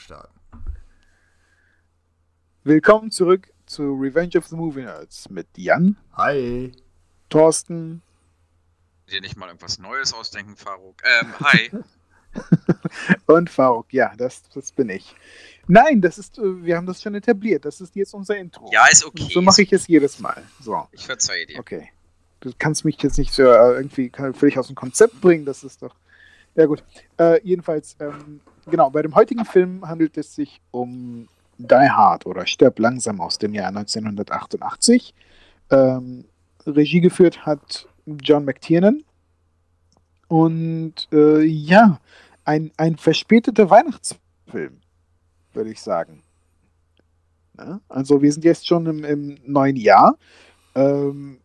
starten. Willkommen zurück zu Revenge of the Movie Nerds mit Jan. Hi. Thorsten. Dir nicht mal irgendwas Neues ausdenken, Faruk. Ähm, hi. Und Faruk, ja, das, das bin ich. Nein, das ist, äh, wir haben das schon etabliert. Das ist jetzt unser Intro. Ja, ist okay. So mache ich es jedes Mal. So. Ich verzeihe dir. Okay. Du kannst mich jetzt nicht so äh, irgendwie völlig aus dem Konzept bringen. Das ist doch. Ja, gut. Äh, jedenfalls, ähm, genau, bei dem heutigen Film handelt es sich um Die Hard oder Stirb langsam aus dem Jahr 1988. Ähm, Regie geführt hat John McTiernan. Und äh, ja, ein, ein verspäteter Weihnachtsfilm, würde ich sagen. Ja, also wir sind jetzt schon im, im neuen Jahr. Ähm,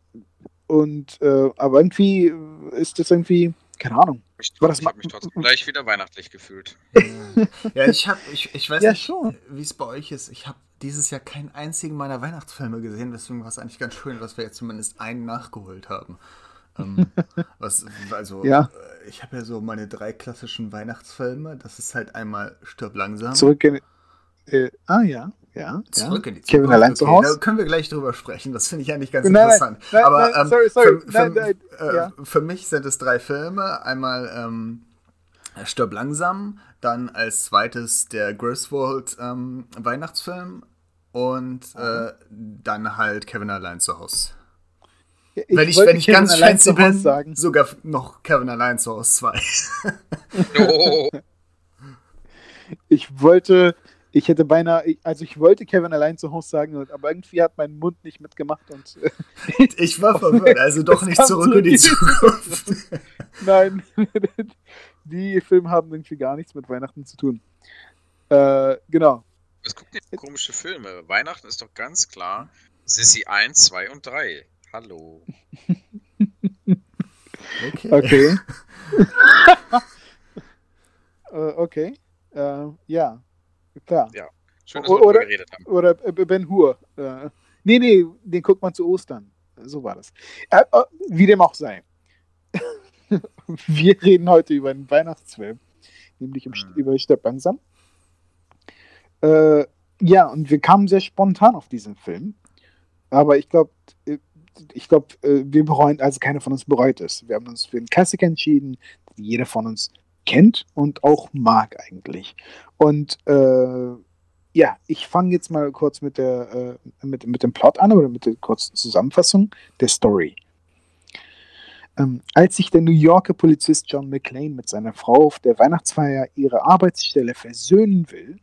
und äh, aber irgendwie ist das irgendwie, keine Ahnung. Ich, ich habe mich trotzdem gleich wieder weihnachtlich gefühlt. ja, ich habe, ich, ich weiß ja, nicht, wie es bei euch ist. Ich habe dieses Jahr keinen einzigen meiner Weihnachtsfilme gesehen, deswegen war es eigentlich ganz schön, dass wir jetzt zumindest einen nachgeholt haben. ähm, was, also, ja. Äh, ich habe ja so meine drei klassischen Weihnachtsfilme. Das ist halt einmal Stirb langsam. Zurück in. Äh, ah, ja. Ja, Zurück ja. in die Zukunft. Kevin allein okay, zu Hause. Da können wir gleich drüber sprechen. Das finde ich eigentlich ganz nein, interessant. Nein, Aber nein, ähm, sorry, sorry. Für, für, nein, äh, ja. für, mich sind es drei Filme. Einmal ähm, Stirb langsam, dann als zweites der Griswold ähm, Weihnachtsfilm und äh, dann halt Kevin allein zu Hause. Ich wenn ich, wenn ich ganz fancy bin, sagen. sogar noch Kevin allein zu Hause 2. oh. Ich wollte ich hätte beinahe, also ich wollte Kevin allein zu Hause sagen, aber irgendwie hat mein Mund nicht mitgemacht und. ich war verwirrt, also doch nicht zurück in die Zukunft. Nein, die Filme haben irgendwie gar nichts mit Weihnachten zu tun. Äh, genau. Was guckt ihr komische Filme? Weihnachten ist doch ganz klar Sissy 1, 2 und 3. Hallo. Okay. Okay. uh, okay. Uh, ja. Klar. Ja. Schön, dass wir oder, geredet haben. Oder Ben Hur. Äh, nee, nee, den guckt man zu Ostern. So war das. Äh, äh wie dem auch sei. wir reden heute über einen Weihnachtsfilm, nämlich hm. über Stirb langsam. Äh, ja, und wir kamen sehr spontan auf diesen Film. Aber ich glaube, ich glaube, wir bereuen, also keiner von uns bereut es. Wir haben uns für einen Klassiker entschieden, den jeder von uns kennt und auch mag eigentlich. Und äh, ja, ich fange jetzt mal kurz mit, der, äh, mit, mit dem Plot an oder mit der kurzen Zusammenfassung der Story. Ähm, als sich der New Yorker Polizist John McClane mit seiner Frau auf der Weihnachtsfeier ihre Arbeitsstelle versöhnen will,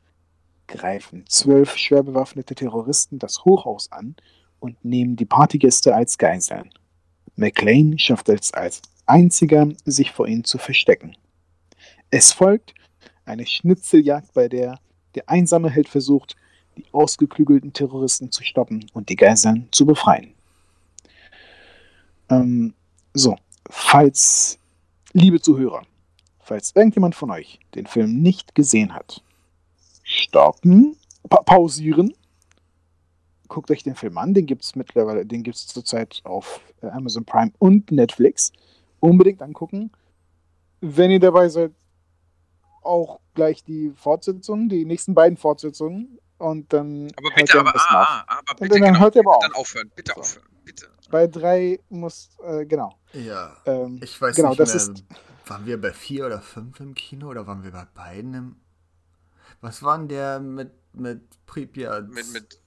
greifen zwölf schwer bewaffnete Terroristen das Hochhaus an und nehmen die Partygäste als Geiseln. McClane schafft es als einziger, sich vor ihnen zu verstecken. Es folgt eine Schnitzeljagd, bei der der einsame Held versucht, die ausgeklügelten Terroristen zu stoppen und die Geiseln zu befreien. Ähm, so, falls, liebe Zuhörer, falls irgendjemand von euch den Film nicht gesehen hat, stoppen, pa pausieren, guckt euch den Film an, den gibt es mittlerweile, den gibt es zurzeit auf Amazon Prime und Netflix. Unbedingt angucken. Wenn ihr dabei seid, auch gleich die Fortsetzung, die nächsten beiden Fortsetzungen. Und dann. Aber bitte, aber, ah, ah, aber bitte, dann, genau, hört ihr aber dann aufhören. Bitte so. aufhören. Bitte. Bei drei muss, äh, genau. Ja. Ähm, ich weiß genau, nicht das mehr, ist. Waren wir bei vier oder fünf im Kino oder waren wir bei beiden im. Was waren der mit, mit Pripyat? Mit, mit.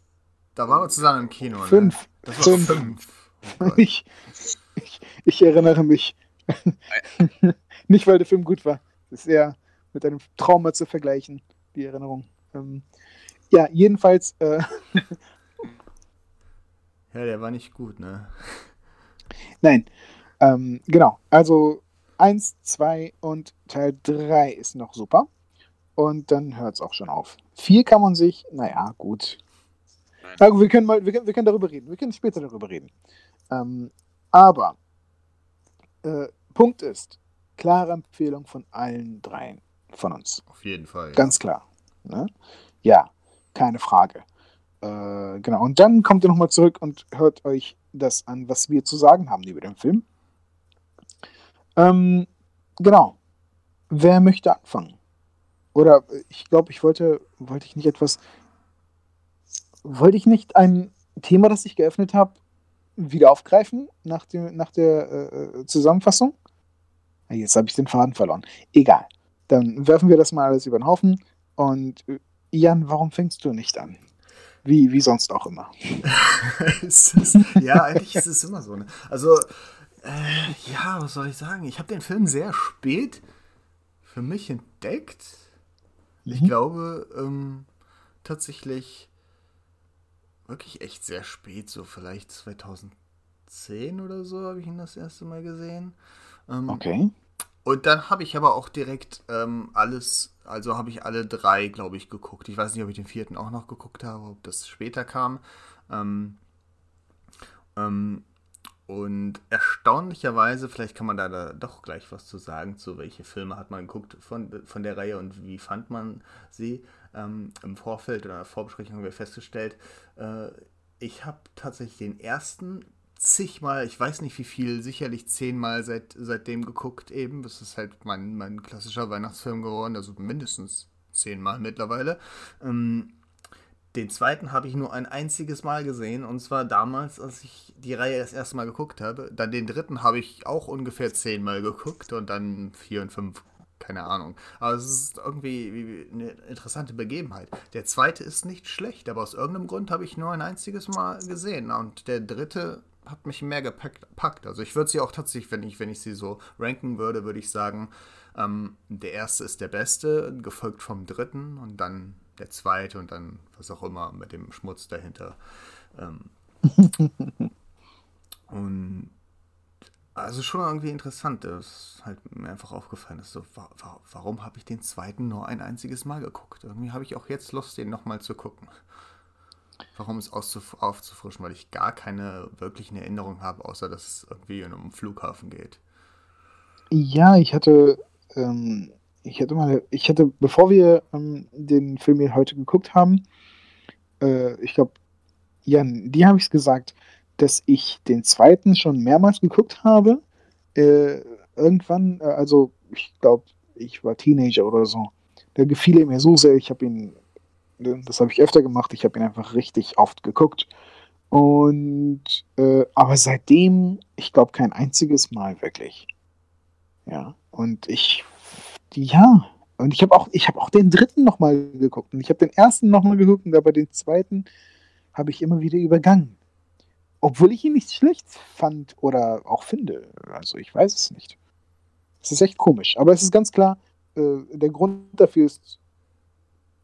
Da waren wir zusammen im Kino. Fünf. Ne? Das war fünf. fünf. Oh ich, ich, ich erinnere mich. nicht, weil der Film gut war. Das ist eher mit einem Trauma zu vergleichen, die Erinnerung. Ähm, ja, jedenfalls. Äh, ja, der war nicht gut, ne? Nein. Ähm, genau. Also 1, 2 und Teil 3 ist noch super. Und dann hört es auch schon auf. 4 kann man sich, naja, gut. Also wir können mal, wir können, wir können darüber reden. Wir können später darüber reden. Ähm, aber äh, Punkt ist, klare Empfehlung von allen dreien von uns. Auf jeden Fall. Ja. Ganz klar. Ne? Ja, keine Frage. Äh, genau. Und dann kommt ihr nochmal zurück und hört euch das an, was wir zu sagen haben über den Film. Ähm, genau. Wer möchte anfangen? oder ich glaube, ich wollte, wollte ich nicht etwas, wollte ich nicht ein Thema, das ich geöffnet habe, wieder aufgreifen nach, dem, nach der äh, Zusammenfassung? Jetzt habe ich den Faden verloren. Egal. Dann werfen wir das mal alles über den Haufen. Und äh, Jan, warum fängst du nicht an? Wie, wie sonst auch immer. ist, ja, eigentlich ist es immer so. Ne? Also, äh, ja, was soll ich sagen? Ich habe den Film sehr spät für mich entdeckt. Ich mhm. glaube, ähm, tatsächlich wirklich echt sehr spät, so vielleicht 2010 oder so habe ich ihn das erste Mal gesehen. Ähm, okay. Und dann habe ich aber auch direkt ähm, alles, also habe ich alle drei, glaube ich, geguckt. Ich weiß nicht, ob ich den vierten auch noch geguckt habe, ob das später kam. Ähm, ähm, und erstaunlicherweise, vielleicht kann man da, da, doch gleich was zu sagen, zu welche Filme hat man geguckt von, von der Reihe und wie fand man sie. Ähm, Im Vorfeld oder Vorbesprechung haben wir festgestellt, äh, ich habe tatsächlich den ersten zigmal, ich weiß nicht wie viel, sicherlich zehnmal seit, seitdem geguckt eben. Das ist halt mein, mein klassischer Weihnachtsfilm geworden, also mindestens zehnmal mittlerweile. Ähm, den zweiten habe ich nur ein einziges Mal gesehen und zwar damals, als ich die Reihe das erste Mal geguckt habe. Dann den dritten habe ich auch ungefähr zehnmal geguckt und dann vier und fünf keine Ahnung. Aber es ist irgendwie eine interessante Begebenheit. Der zweite ist nicht schlecht, aber aus irgendeinem Grund habe ich nur ein einziges Mal gesehen. Und der dritte hat mich mehr gepackt. Also ich würde sie auch tatsächlich, wenn ich, wenn ich sie so ranken würde, würde ich sagen, ähm, der erste ist der beste, gefolgt vom dritten und dann der zweite und dann was auch immer mit dem Schmutz dahinter. Ähm, und also schon irgendwie interessant. Das ist halt mir einfach aufgefallen, dass so, wa wa warum habe ich den zweiten nur ein einziges Mal geguckt? Irgendwie habe ich auch jetzt Lust, den nochmal zu gucken. Warum es aufzufrischen? Weil ich gar keine wirklichen Erinnerungen habe, außer dass es irgendwie um einen Flughafen geht. Ja, ich hatte, ähm, ich hatte mal, ich hatte, bevor wir ähm, den Film hier heute geguckt haben, äh, ich glaube, Jan, die habe ich es gesagt, dass ich den zweiten schon mehrmals geguckt habe. Äh, irgendwann, äh, also ich glaube, ich war Teenager oder so. Der gefiel mir so sehr, ich habe ihn das habe ich öfter gemacht. Ich habe ihn einfach richtig oft geguckt. Und äh, aber seitdem, ich glaube, kein einziges Mal wirklich. Ja. Und ich, ja. Und ich habe auch, ich habe auch den dritten nochmal geguckt. Und ich habe den ersten nochmal geguckt, aber den zweiten habe ich immer wieder übergangen. Obwohl ich ihn nicht schlecht fand oder auch finde. Also ich weiß es nicht. Es ist echt komisch. Aber es ist ganz klar, äh, der Grund dafür ist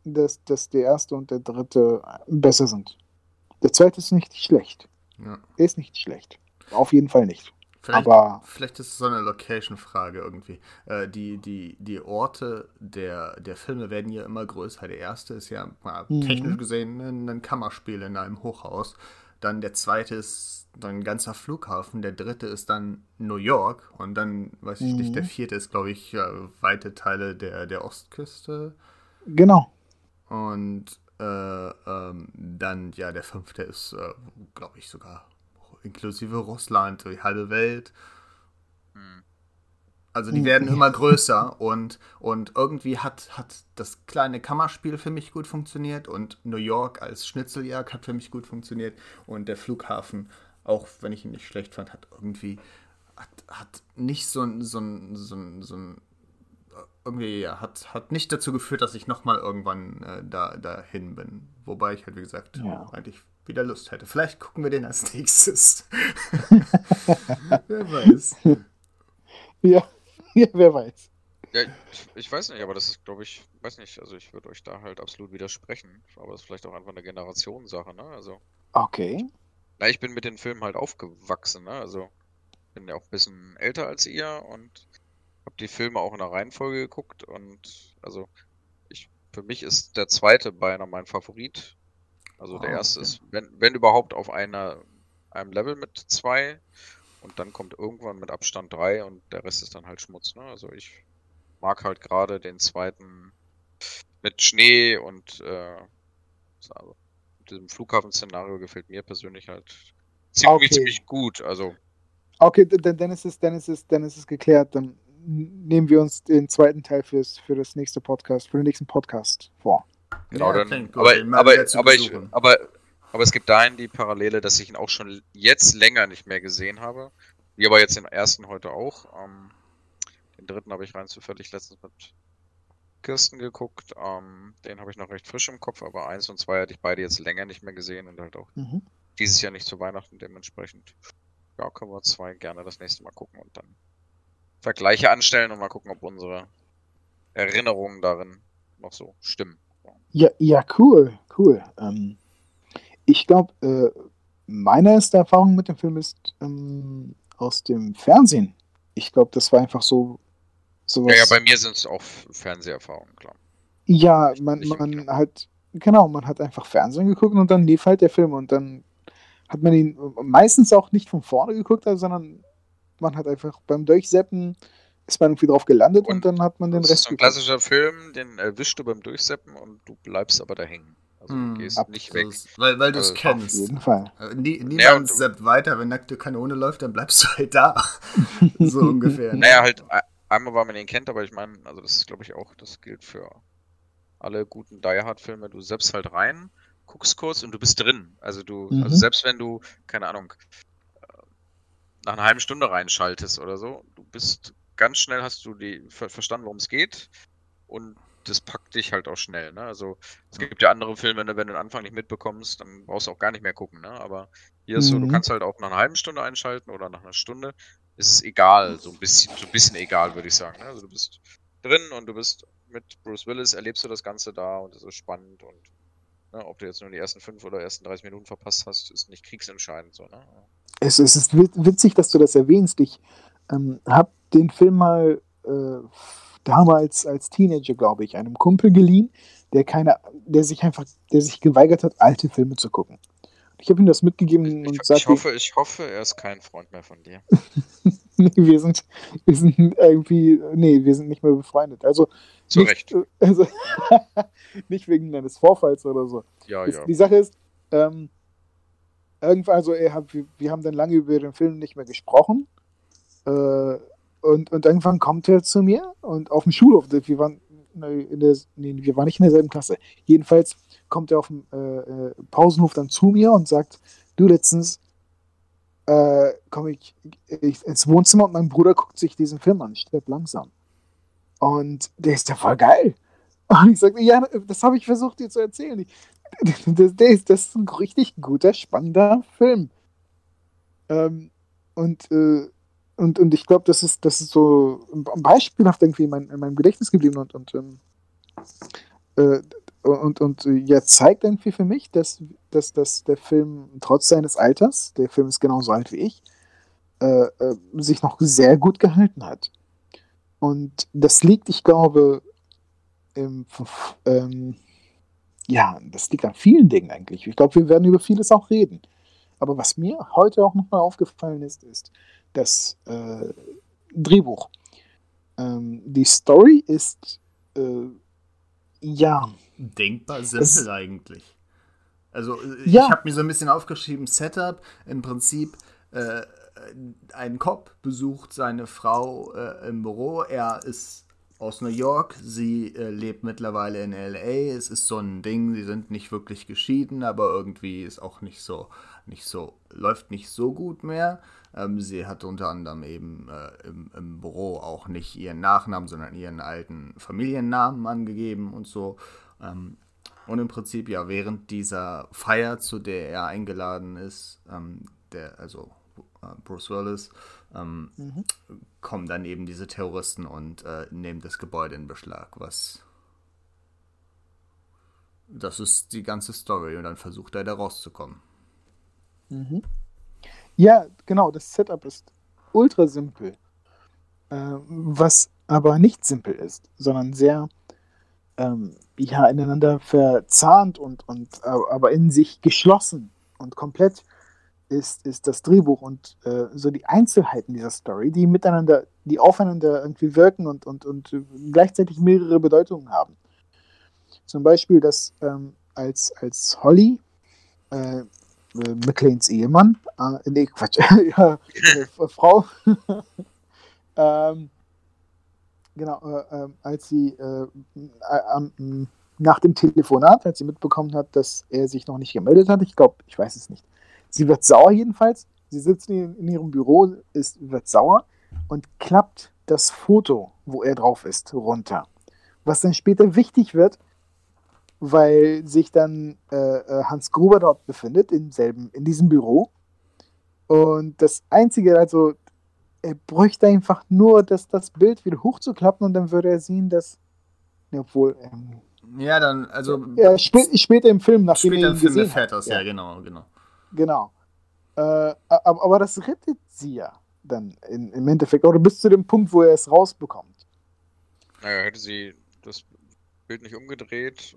dass, dass der erste und der dritte besser sind. Der zweite ist nicht schlecht. Ja. Er ist nicht schlecht. Auf jeden Fall nicht. Vielleicht, Aber vielleicht ist es so eine Location-Frage irgendwie. Äh, die, die, die Orte der, der Filme werden ja immer größer. Der erste ist ja mal mhm. technisch gesehen ein, ein Kammerspiel in einem Hochhaus. Dann der zweite ist dann ein ganzer Flughafen. Der dritte ist dann New York. Und dann, weiß ich mhm. nicht, der vierte ist, glaube ich, weite Teile der, der Ostküste. Genau. Und äh, ähm, dann, ja, der fünfte ist, äh, glaube ich, sogar inklusive Russland, die halbe Welt. Hm. Also die hm. werden immer größer und, und irgendwie hat, hat das kleine Kammerspiel für mich gut funktioniert und New York als Schnitzeljagd hat für mich gut funktioniert und der Flughafen, auch wenn ich ihn nicht schlecht fand, hat irgendwie hat, hat nicht so ein, so ein, so ein, so ein irgendwie ja, hat, hat nicht dazu geführt, dass ich nochmal irgendwann äh, da, dahin bin. Wobei ich halt, wie gesagt, ja. eigentlich wieder Lust hätte. Vielleicht gucken wir den als nächstes. wer weiß. Ja. ja, wer weiß. Ja, ich, ich weiß nicht, aber das ist, glaube ich, weiß nicht, also ich würde euch da halt absolut widersprechen. Aber das ist vielleicht auch einfach eine Generationssache, ne? Also. Okay. Na, ich bin mit den Filmen halt aufgewachsen, ne? Also bin ja auch ein bisschen älter als ihr und habe die Filme auch in der Reihenfolge geguckt und also ich für mich ist der zweite beinahe mein Favorit. Also der oh, erste okay. ist, wenn, wenn überhaupt, auf einer, einem Level mit zwei und dann kommt irgendwann mit Abstand drei und der Rest ist dann halt Schmutz. Ne? Also ich mag halt gerade den zweiten mit Schnee und äh, also diesem Flughafen-Szenario gefällt mir persönlich halt ziemlich, okay. ziemlich gut. Also Okay, dann, dann, ist es, dann, ist es, dann ist es geklärt. Dann nehmen wir uns den zweiten Teil fürs, für das nächste Podcast, für den nächsten Podcast vor. Genau, ja, dann, aber, aber, aber, ich, aber, aber es gibt dahin die Parallele, dass ich ihn auch schon jetzt länger nicht mehr gesehen habe. Wie aber jetzt den ersten heute auch. Ähm, den dritten habe ich rein zufällig letztens mit Kirsten geguckt. Ähm, den habe ich noch recht frisch im Kopf, aber eins und zwei hatte ich beide jetzt länger nicht mehr gesehen und halt auch mhm. dieses Jahr nicht zu Weihnachten dementsprechend. Ja, können wir zwei gerne das nächste Mal gucken und dann Vergleiche anstellen und mal gucken, ob unsere Erinnerungen darin noch so stimmen. Ja, ja, cool, cool. Ähm, ich glaube, äh, meine erste Erfahrung mit dem Film ist ähm, aus dem Fernsehen. Ich glaube, das war einfach so. Sowas. Ja, ja, bei mir sind es auch Fernseherfahrungen, klar. Ja, man, man hat, genau, man hat einfach Fernsehen geguckt und dann lief halt der Film und dann hat man ihn meistens auch nicht von vorne geguckt, sondern man hat einfach beim Durchseppen ist man irgendwie drauf gelandet und, und dann hat man den Rest. Das ist ein klassischer Film, den erwischst du beim Durchseppen und du bleibst aber da hängen. Also du hm, gehst Ab, nicht weg. Weil, weil du es also, kennst. Auf jeden Fall. Äh, nie, niemand ja, seppt weiter, wenn nackte Kanone läuft, dann bleibst du halt da. so ungefähr. Naja, halt einmal, weil man ihn kennt, aber ich meine, also das ist glaube ich auch, das gilt für alle guten Die Hard Filme. Du selbst halt rein, guckst kurz und du bist drin. Also du, mhm. also selbst wenn du, keine Ahnung, nach einer halben Stunde reinschaltest oder so, du bist ganz schnell hast du die ver verstanden, worum es geht und das packt dich halt auch schnell. Ne? Also es gibt ja andere Filme, wenn du, wenn du den Anfang nicht mitbekommst, dann brauchst du auch gar nicht mehr gucken. Ne? Aber hier ist mhm. so, du mhm. kannst halt auch nach einer halben Stunde einschalten oder nach einer Stunde. Ist es egal, so ein bisschen, so ein bisschen egal, würde ich sagen. Ne? Also du bist drin und du bist mit Bruce Willis, erlebst du das Ganze da und es ist spannend und ne, ob du jetzt nur die ersten fünf oder ersten 30 Minuten verpasst hast, ist nicht kriegsentscheidend so. Ne? Es, es ist witzig, dass du das erwähnst. Ich ähm, habe den Film mal äh, damals als Teenager, glaube ich, einem Kumpel geliehen, der keine, der sich einfach, der sich geweigert hat, alte Filme zu gucken. Ich habe ihm das mitgegeben ich, und sagte. Ich hoffe, ich hoffe, er ist kein Freund mehr von dir. nee, wir sind, wir sind irgendwie, nee, wir sind nicht mehr befreundet. Also, Zu nicht, Recht. Also, nicht wegen eines Vorfalls oder so. Ja, ja. Die Sache ist, ähm, irgendwann, also hat, wir, wir, haben dann lange über den Film nicht mehr gesprochen. Äh, und, und irgendwann kommt er zu mir und auf dem Schulhof, wir waren in der, nee, wir waren nicht in derselben Klasse. Jedenfalls kommt er auf dem äh, äh, Pausenhof dann zu mir und sagt, du letztens äh, komme ich, ich, ins Wohnzimmer und mein Bruder guckt sich diesen Film an, stirb langsam. Und der ist ja voll geil. Und ich sagte, ja, das habe ich versucht dir zu erzählen. Das, das, das, ist ein richtig guter, spannender Film. Ähm, und, äh, und, und ich glaube, das ist, das ist so beispielhaft irgendwie in, mein, in meinem Gedächtnis geblieben und, und, ähm, äh, und, und ja, zeigt irgendwie für mich, dass, dass, dass der Film trotz seines Alters, der Film ist genauso alt wie ich, äh, äh, sich noch sehr gut gehalten hat. Und das liegt, ich glaube, im, ähm, ja, das liegt an vielen Dingen eigentlich. Ich glaube, wir werden über vieles auch reden. Aber was mir heute auch nochmal aufgefallen ist, ist das äh, Drehbuch. Ähm, die Story ist äh, ja denkbar simpel eigentlich. Also ich ja. habe mir so ein bisschen aufgeschrieben, Setup, im Prinzip äh, ein Cop besucht seine Frau äh, im Büro, er ist aus New York, sie äh, lebt mittlerweile in LA, es ist so ein Ding, sie sind nicht wirklich geschieden, aber irgendwie ist auch nicht so, nicht so, läuft nicht so gut mehr. Ähm, sie hat unter anderem eben äh, im, im Büro auch nicht ihren Nachnamen, sondern ihren alten Familiennamen angegeben und so. Ähm, und im Prinzip, ja, während dieser Feier, zu der er eingeladen ist, ähm, der, also Bruce Willis, ähm, mhm. kommen dann eben diese Terroristen und äh, nehmen das Gebäude in Beschlag, was. Das ist die ganze Story und dann versucht er da rauszukommen. Mhm. Ja, genau, das Setup ist ultra simpel. Äh, was aber nicht simpel ist, sondern sehr ähm, ja, ineinander verzahnt und, und äh, aber in sich geschlossen und komplett ist, ist das Drehbuch und äh, so die Einzelheiten dieser Story, die miteinander, die aufeinander irgendwie wirken und, und, und gleichzeitig mehrere Bedeutungen haben. Zum Beispiel, dass ähm, als, als Holly, äh, äh McLeans Ehemann, äh, nee, Quatsch, ja, äh, Frau, ähm, genau, äh, äh, als sie äh, nach dem Telefonat, als sie mitbekommen hat, dass er sich noch nicht gemeldet hat, ich glaube, ich weiß es nicht. Sie wird sauer jedenfalls. Sie sitzt in, in ihrem Büro, ist, wird sauer und klappt das Foto, wo er drauf ist, runter. Was dann später wichtig wird, weil sich dann äh, äh, Hans Gruber dort befindet, in, selben, in diesem Büro. Und das Einzige, also er bräuchte einfach nur das, das Bild wieder hochzuklappen und dann würde er sehen, dass. Obwohl. Ähm, ja, dann, also. Ja, spä später im Film, nachdem später er ihn im Film erfährt das, ja. ja, genau, genau. Genau. Äh, aber, aber das rettet sie ja dann in, im Endeffekt, oder bis zu dem Punkt, wo er es rausbekommt. Naja, hätte sie das Bild nicht umgedreht,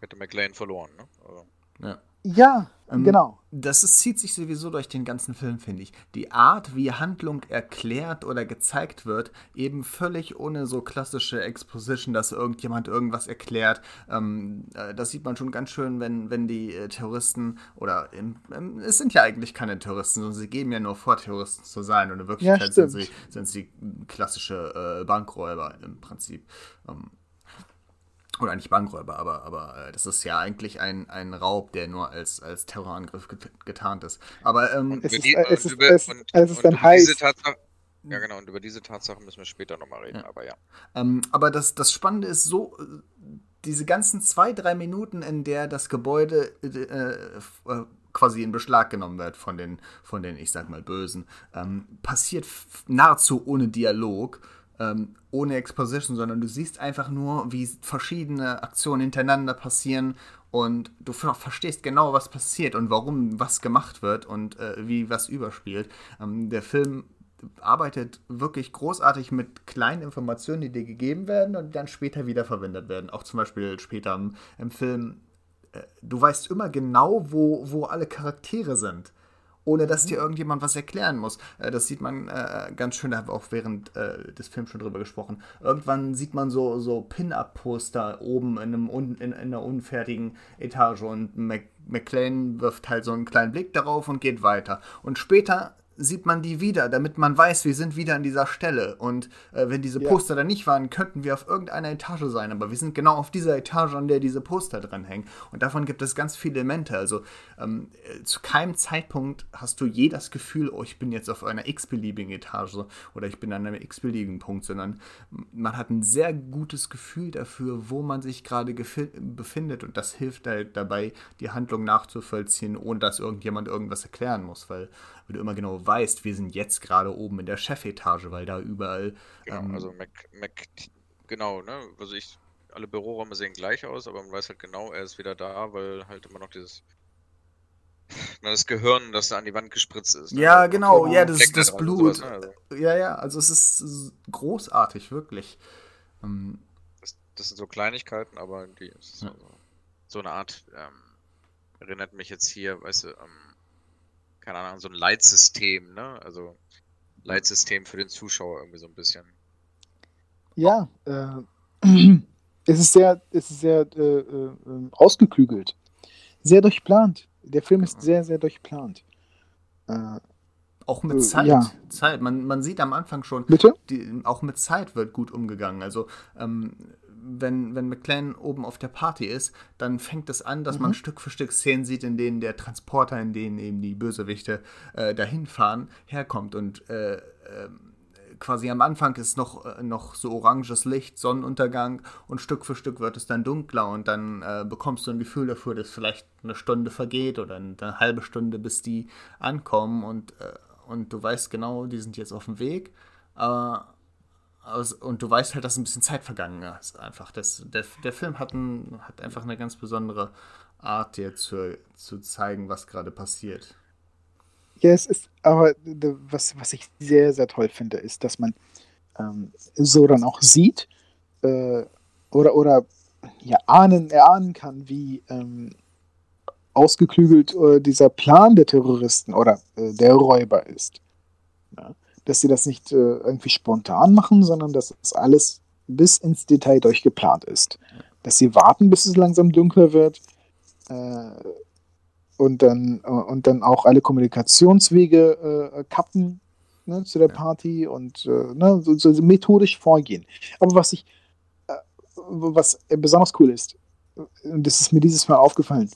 hätte McLean verloren, ne? Also. Ja. Ja, ähm, genau. Das ist, zieht sich sowieso durch den ganzen Film, finde ich. Die Art, wie Handlung erklärt oder gezeigt wird, eben völlig ohne so klassische Exposition, dass irgendjemand irgendwas erklärt. Ähm, äh, das sieht man schon ganz schön, wenn, wenn die äh, Terroristen oder im, ähm, es sind ja eigentlich keine Terroristen, sondern sie geben ja nur vor, Terroristen zu sein. Und in Wirklichkeit ja, sind, sie, sind sie klassische äh, Bankräuber im Prinzip. Ähm, oder nicht Bankräuber, aber, aber äh, das ist ja eigentlich ein, ein Raub, der nur als, als Terrorangriff get getarnt ist. Aber ähm, es, ist, die, es, ist, es, und, es ist dann heiß. Ja, genau, und über diese Tatsache müssen wir später nochmal reden, ja. aber ja. Ähm, aber das, das Spannende ist so, diese ganzen zwei, drei Minuten, in der das Gebäude äh, äh, quasi in Beschlag genommen wird von den, von den ich sag mal, Bösen, ähm, passiert nahezu ohne Dialog ähm, ohne Exposition, sondern du siehst einfach nur, wie verschiedene Aktionen hintereinander passieren und du verstehst genau, was passiert und warum was gemacht wird und äh, wie was überspielt. Ähm, der Film arbeitet wirklich großartig mit kleinen Informationen, die dir gegeben werden und dann später wieder verwendet werden. Auch zum Beispiel später im, im Film, äh, du weißt immer genau, wo, wo alle Charaktere sind ohne dass mhm. dir irgendjemand was erklären muss. Äh, das sieht man äh, ganz schön, da haben wir auch während äh, des Films schon drüber gesprochen. Irgendwann sieht man so, so Pin-Up-Poster oben in, einem un, in, in, einer unfertigen Etage und Mac McLean wirft halt so einen kleinen Blick darauf und geht weiter. Und später sieht man die wieder, damit man weiß, wir sind wieder an dieser Stelle. Und äh, wenn diese Poster ja. da nicht waren, könnten wir auf irgendeiner Etage sein. Aber wir sind genau auf dieser Etage, an der diese Poster dran hängen. Und davon gibt es ganz viele Elemente. Also ähm, äh, zu keinem Zeitpunkt hast du je das Gefühl, oh, ich bin jetzt auf einer x-beliebigen Etage oder ich bin an einem x-beliebigen Punkt, sondern man hat ein sehr gutes Gefühl dafür, wo man sich gerade befindet. Und das hilft halt dabei, die Handlung nachzuvollziehen, ohne dass irgendjemand irgendwas erklären muss. Weil weil du immer genau weißt, wir sind jetzt gerade oben in der Chefetage, weil da überall. Genau, ähm, also Mac, Mac, genau, ne? Also ich, alle Büroräume sehen gleich aus, aber man weiß halt genau, er ist wieder da, weil halt immer noch dieses das Gehirn, das da an die Wand gespritzt ist. Ne? Ja, genau, ja, das ist das Blut. Sowas, ne? also. Ja, ja, also es ist großartig, wirklich. Ähm, das, das, sind so Kleinigkeiten, aber die ja. so, so, eine Art, ähm, erinnert mich jetzt hier, weißt du, ähm, keine Ahnung, so ein Leitsystem, ne? Also Leitsystem für den Zuschauer irgendwie so ein bisschen. Ja, äh, es ist sehr, es ist sehr äh, äh, ausgeklügelt. Sehr durchplant. Der Film ist sehr, sehr durchplant. Äh, auch mit äh, Zeit. Ja. Zeit. Man, man sieht am Anfang schon, Bitte? Die, auch mit Zeit wird gut umgegangen. Also ähm, wenn, wenn McLean oben auf der Party ist, dann fängt es an, dass mhm. man Stück für Stück Szenen sieht, in denen der Transporter, in denen eben die Bösewichte äh, dahin fahren, herkommt. Und äh, äh, quasi am Anfang ist noch, äh, noch so oranges Licht, Sonnenuntergang und Stück für Stück wird es dann dunkler und dann äh, bekommst du ein Gefühl dafür, dass vielleicht eine Stunde vergeht oder eine, eine halbe Stunde, bis die ankommen und, äh, und du weißt genau, die sind jetzt auf dem Weg. Aber und du weißt halt, dass ein bisschen Zeit vergangen ist. Einfach. Das, der, der Film hat, ein, hat einfach eine ganz besondere Art, dir zu, zu zeigen, was gerade passiert. Ja, es ist, aber was, was ich sehr, sehr toll finde, ist, dass man ähm, so dann auch sieht äh, oder, oder ja, ahnen, erahnen kann, wie ähm, ausgeklügelt äh, dieser Plan der Terroristen oder äh, der Räuber ist. Dass sie das nicht äh, irgendwie spontan machen, sondern dass es alles bis ins Detail durchgeplant ist. Dass sie warten, bis es langsam dunkler wird äh, und, dann, äh, und dann auch alle Kommunikationswege äh, kappen ne, zu der Party und äh, ne, so, so, methodisch vorgehen. Aber was ich, äh, was besonders cool ist, und das ist mir dieses Mal aufgefallen,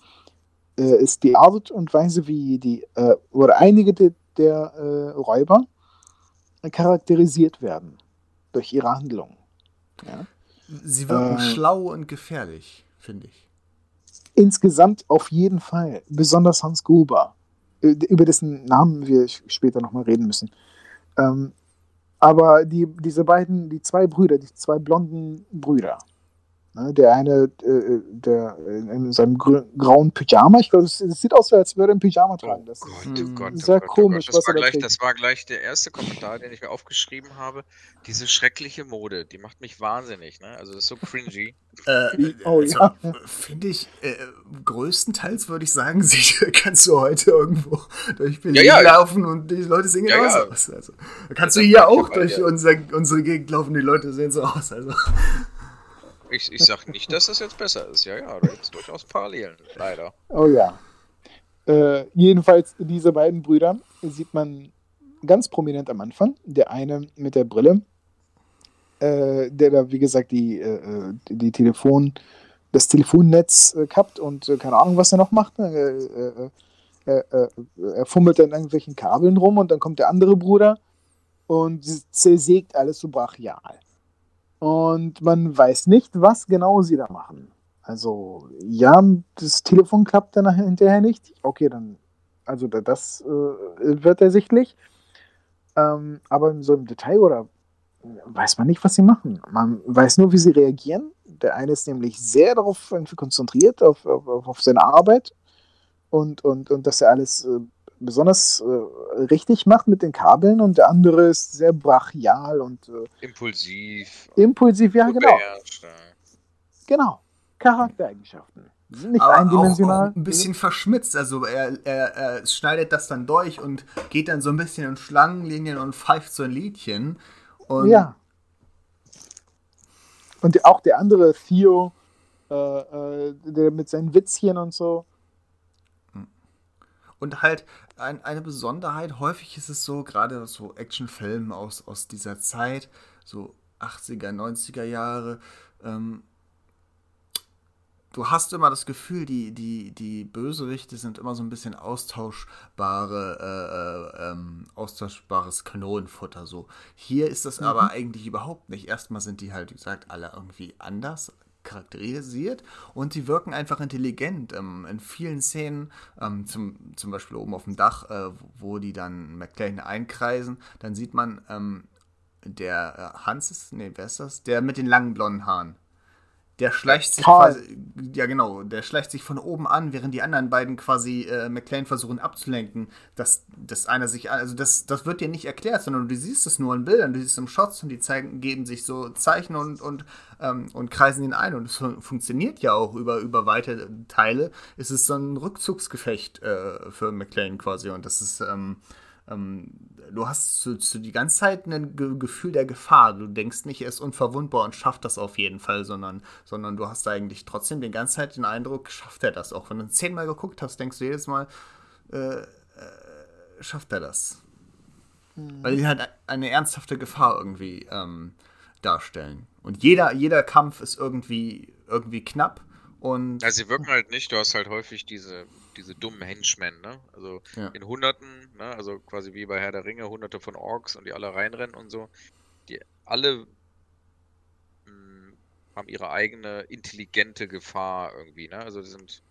ist die Art und Weise, wie die oder einige de, der äh, Räuber charakterisiert werden durch ihre Handlungen. Ja? Sie wirken äh, schlau und gefährlich, finde ich. Insgesamt auf jeden Fall, besonders Hans Gruber, über dessen Namen wir später nochmal reden müssen. Ähm, aber die, diese beiden, die zwei Brüder, die zwei blonden Brüder, der eine, äh, der in seinem grauen Pyjama, ich glaube, es sieht aus, als würde er ein Pyjama tragen. Das oh Gott, ist oh Gott, sehr oh Gott, komisch. Das, war gleich, das war gleich der erste Kommentar, den ich mir aufgeschrieben habe. Diese schreckliche Mode, die macht mich wahnsinnig. Ne? Also, das ist so cringy. äh, oh, also, ja. Finde ich, äh, größtenteils würde ich sagen, kannst du heute irgendwo durch Berlin ja, ja, laufen und die Leute sehen ja, aus. Also, kannst du hier auch durch unser, unsere Gegend laufen, die Leute sehen so aus. Also. Ich, ich sag nicht, dass das jetzt besser ist. Ja, ja, da gibt es durchaus Parallelen, leider. Oh ja. Äh, jedenfalls, diese beiden Brüder sieht man ganz prominent am Anfang. Der eine mit der Brille, äh, der da, wie gesagt, die, äh, die Telefon, das Telefonnetz äh, kappt und äh, keine Ahnung, was er noch macht. Ne? er fummelt dann irgendwelchen Kabeln rum und dann kommt der andere Bruder und zersägt alles so brachial. Und man weiß nicht, was genau sie da machen. Also, ja, das Telefon klappt dann hinterher nicht. Okay, dann, also das äh, wird ersichtlich. Ähm, aber so im Detail oder weiß man nicht, was sie machen. Man weiß nur, wie sie reagieren. Der eine ist nämlich sehr darauf konzentriert, auf, auf, auf seine Arbeit und, und, und dass er alles äh, besonders äh, richtig macht mit den Kabeln und der andere ist sehr brachial und äh, impulsiv. Impulsiv, ja, genau. Genau. Charaktereigenschaften. Sind nicht Aber eindimensional. Auch, auch ein bisschen verschmitzt. Also er, er, er schneidet das dann durch und geht dann so ein bisschen in Schlangenlinien und pfeift so ein Liedchen. Und ja. Und auch der andere Theo, äh, äh der mit seinen Witzchen und so. Und halt ein, eine Besonderheit, häufig ist es so, gerade so Actionfilmen aus, aus dieser Zeit, so 80er, 90er Jahre, ähm, du hast immer das Gefühl, die, die, die Bösewichte sind immer so ein bisschen austauschbare, äh, äh, ähm, austauschbares Kanonenfutter. So. Hier ist das mhm. aber eigentlich überhaupt nicht. Erstmal sind die halt, wie gesagt, alle irgendwie anders charakterisiert und sie wirken einfach intelligent. Ähm, in vielen Szenen, ähm, zum, zum Beispiel oben auf dem Dach, äh, wo die dann McLean einkreisen, dann sieht man, ähm, der äh, Hans ist, nee, wer ist das? Der mit den langen blonden Haaren. Der schleicht sich quasi, ja genau, der schleicht sich von oben an, während die anderen beiden quasi äh, McLean versuchen abzulenken, dass, dass einer sich, also das, das wird dir nicht erklärt, sondern du siehst es nur in Bildern, du siehst es im Shots und die zeigen, geben sich so Zeichen und, und, ähm, und kreisen ihn ein. Und es funktioniert ja auch über, über weite Teile, es ist so ein Rückzugsgefecht äh, für McLean quasi. Und das ist, ähm, ähm, du hast zu, zu die ganze Zeit ein Ge Gefühl der Gefahr. Du denkst nicht, er ist unverwundbar und schafft das auf jeden Fall, sondern, sondern du hast eigentlich trotzdem die ganze Zeit den Eindruck, schafft er das. Auch wenn du zehnmal geguckt hast, denkst du jedes Mal, äh, äh, schafft er das. Mhm. Weil die halt eine ernsthafte Gefahr irgendwie ähm, darstellen. Und jeder, jeder Kampf ist irgendwie, irgendwie knapp. Und ja, sie wirken halt nicht, du hast halt häufig diese diese dummen Henchmen, ne? Also ja. in Hunderten, ne? Also quasi wie bei Herr der Ringe, Hunderte von Orks und die alle reinrennen und so. Die alle mh, hm, haben ihre eigene intelligente Gefahr irgendwie, ne? Also die sind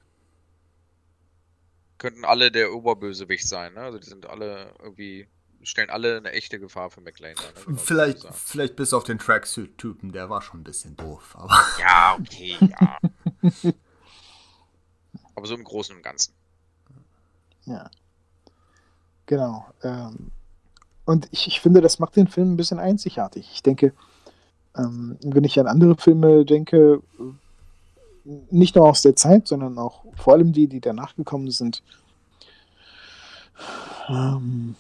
könnten alle der Oberbösewicht sein, ne? Also die sind alle irgendwie stellen alle eine echte Gefahr für McLean dar. Ne? Vielleicht, vielleicht bis auf den Tracksuit-Typen, der war schon ein bisschen doof. Aber ja, okay, ja. aber so im Großen und Ganzen. Ja. Genau. Ähm, und ich, ich finde, das macht den Film ein bisschen einzigartig. Ich denke, ähm, wenn ich an andere Filme denke, nicht nur aus der Zeit, sondern auch vor allem die, die danach gekommen sind, ähm,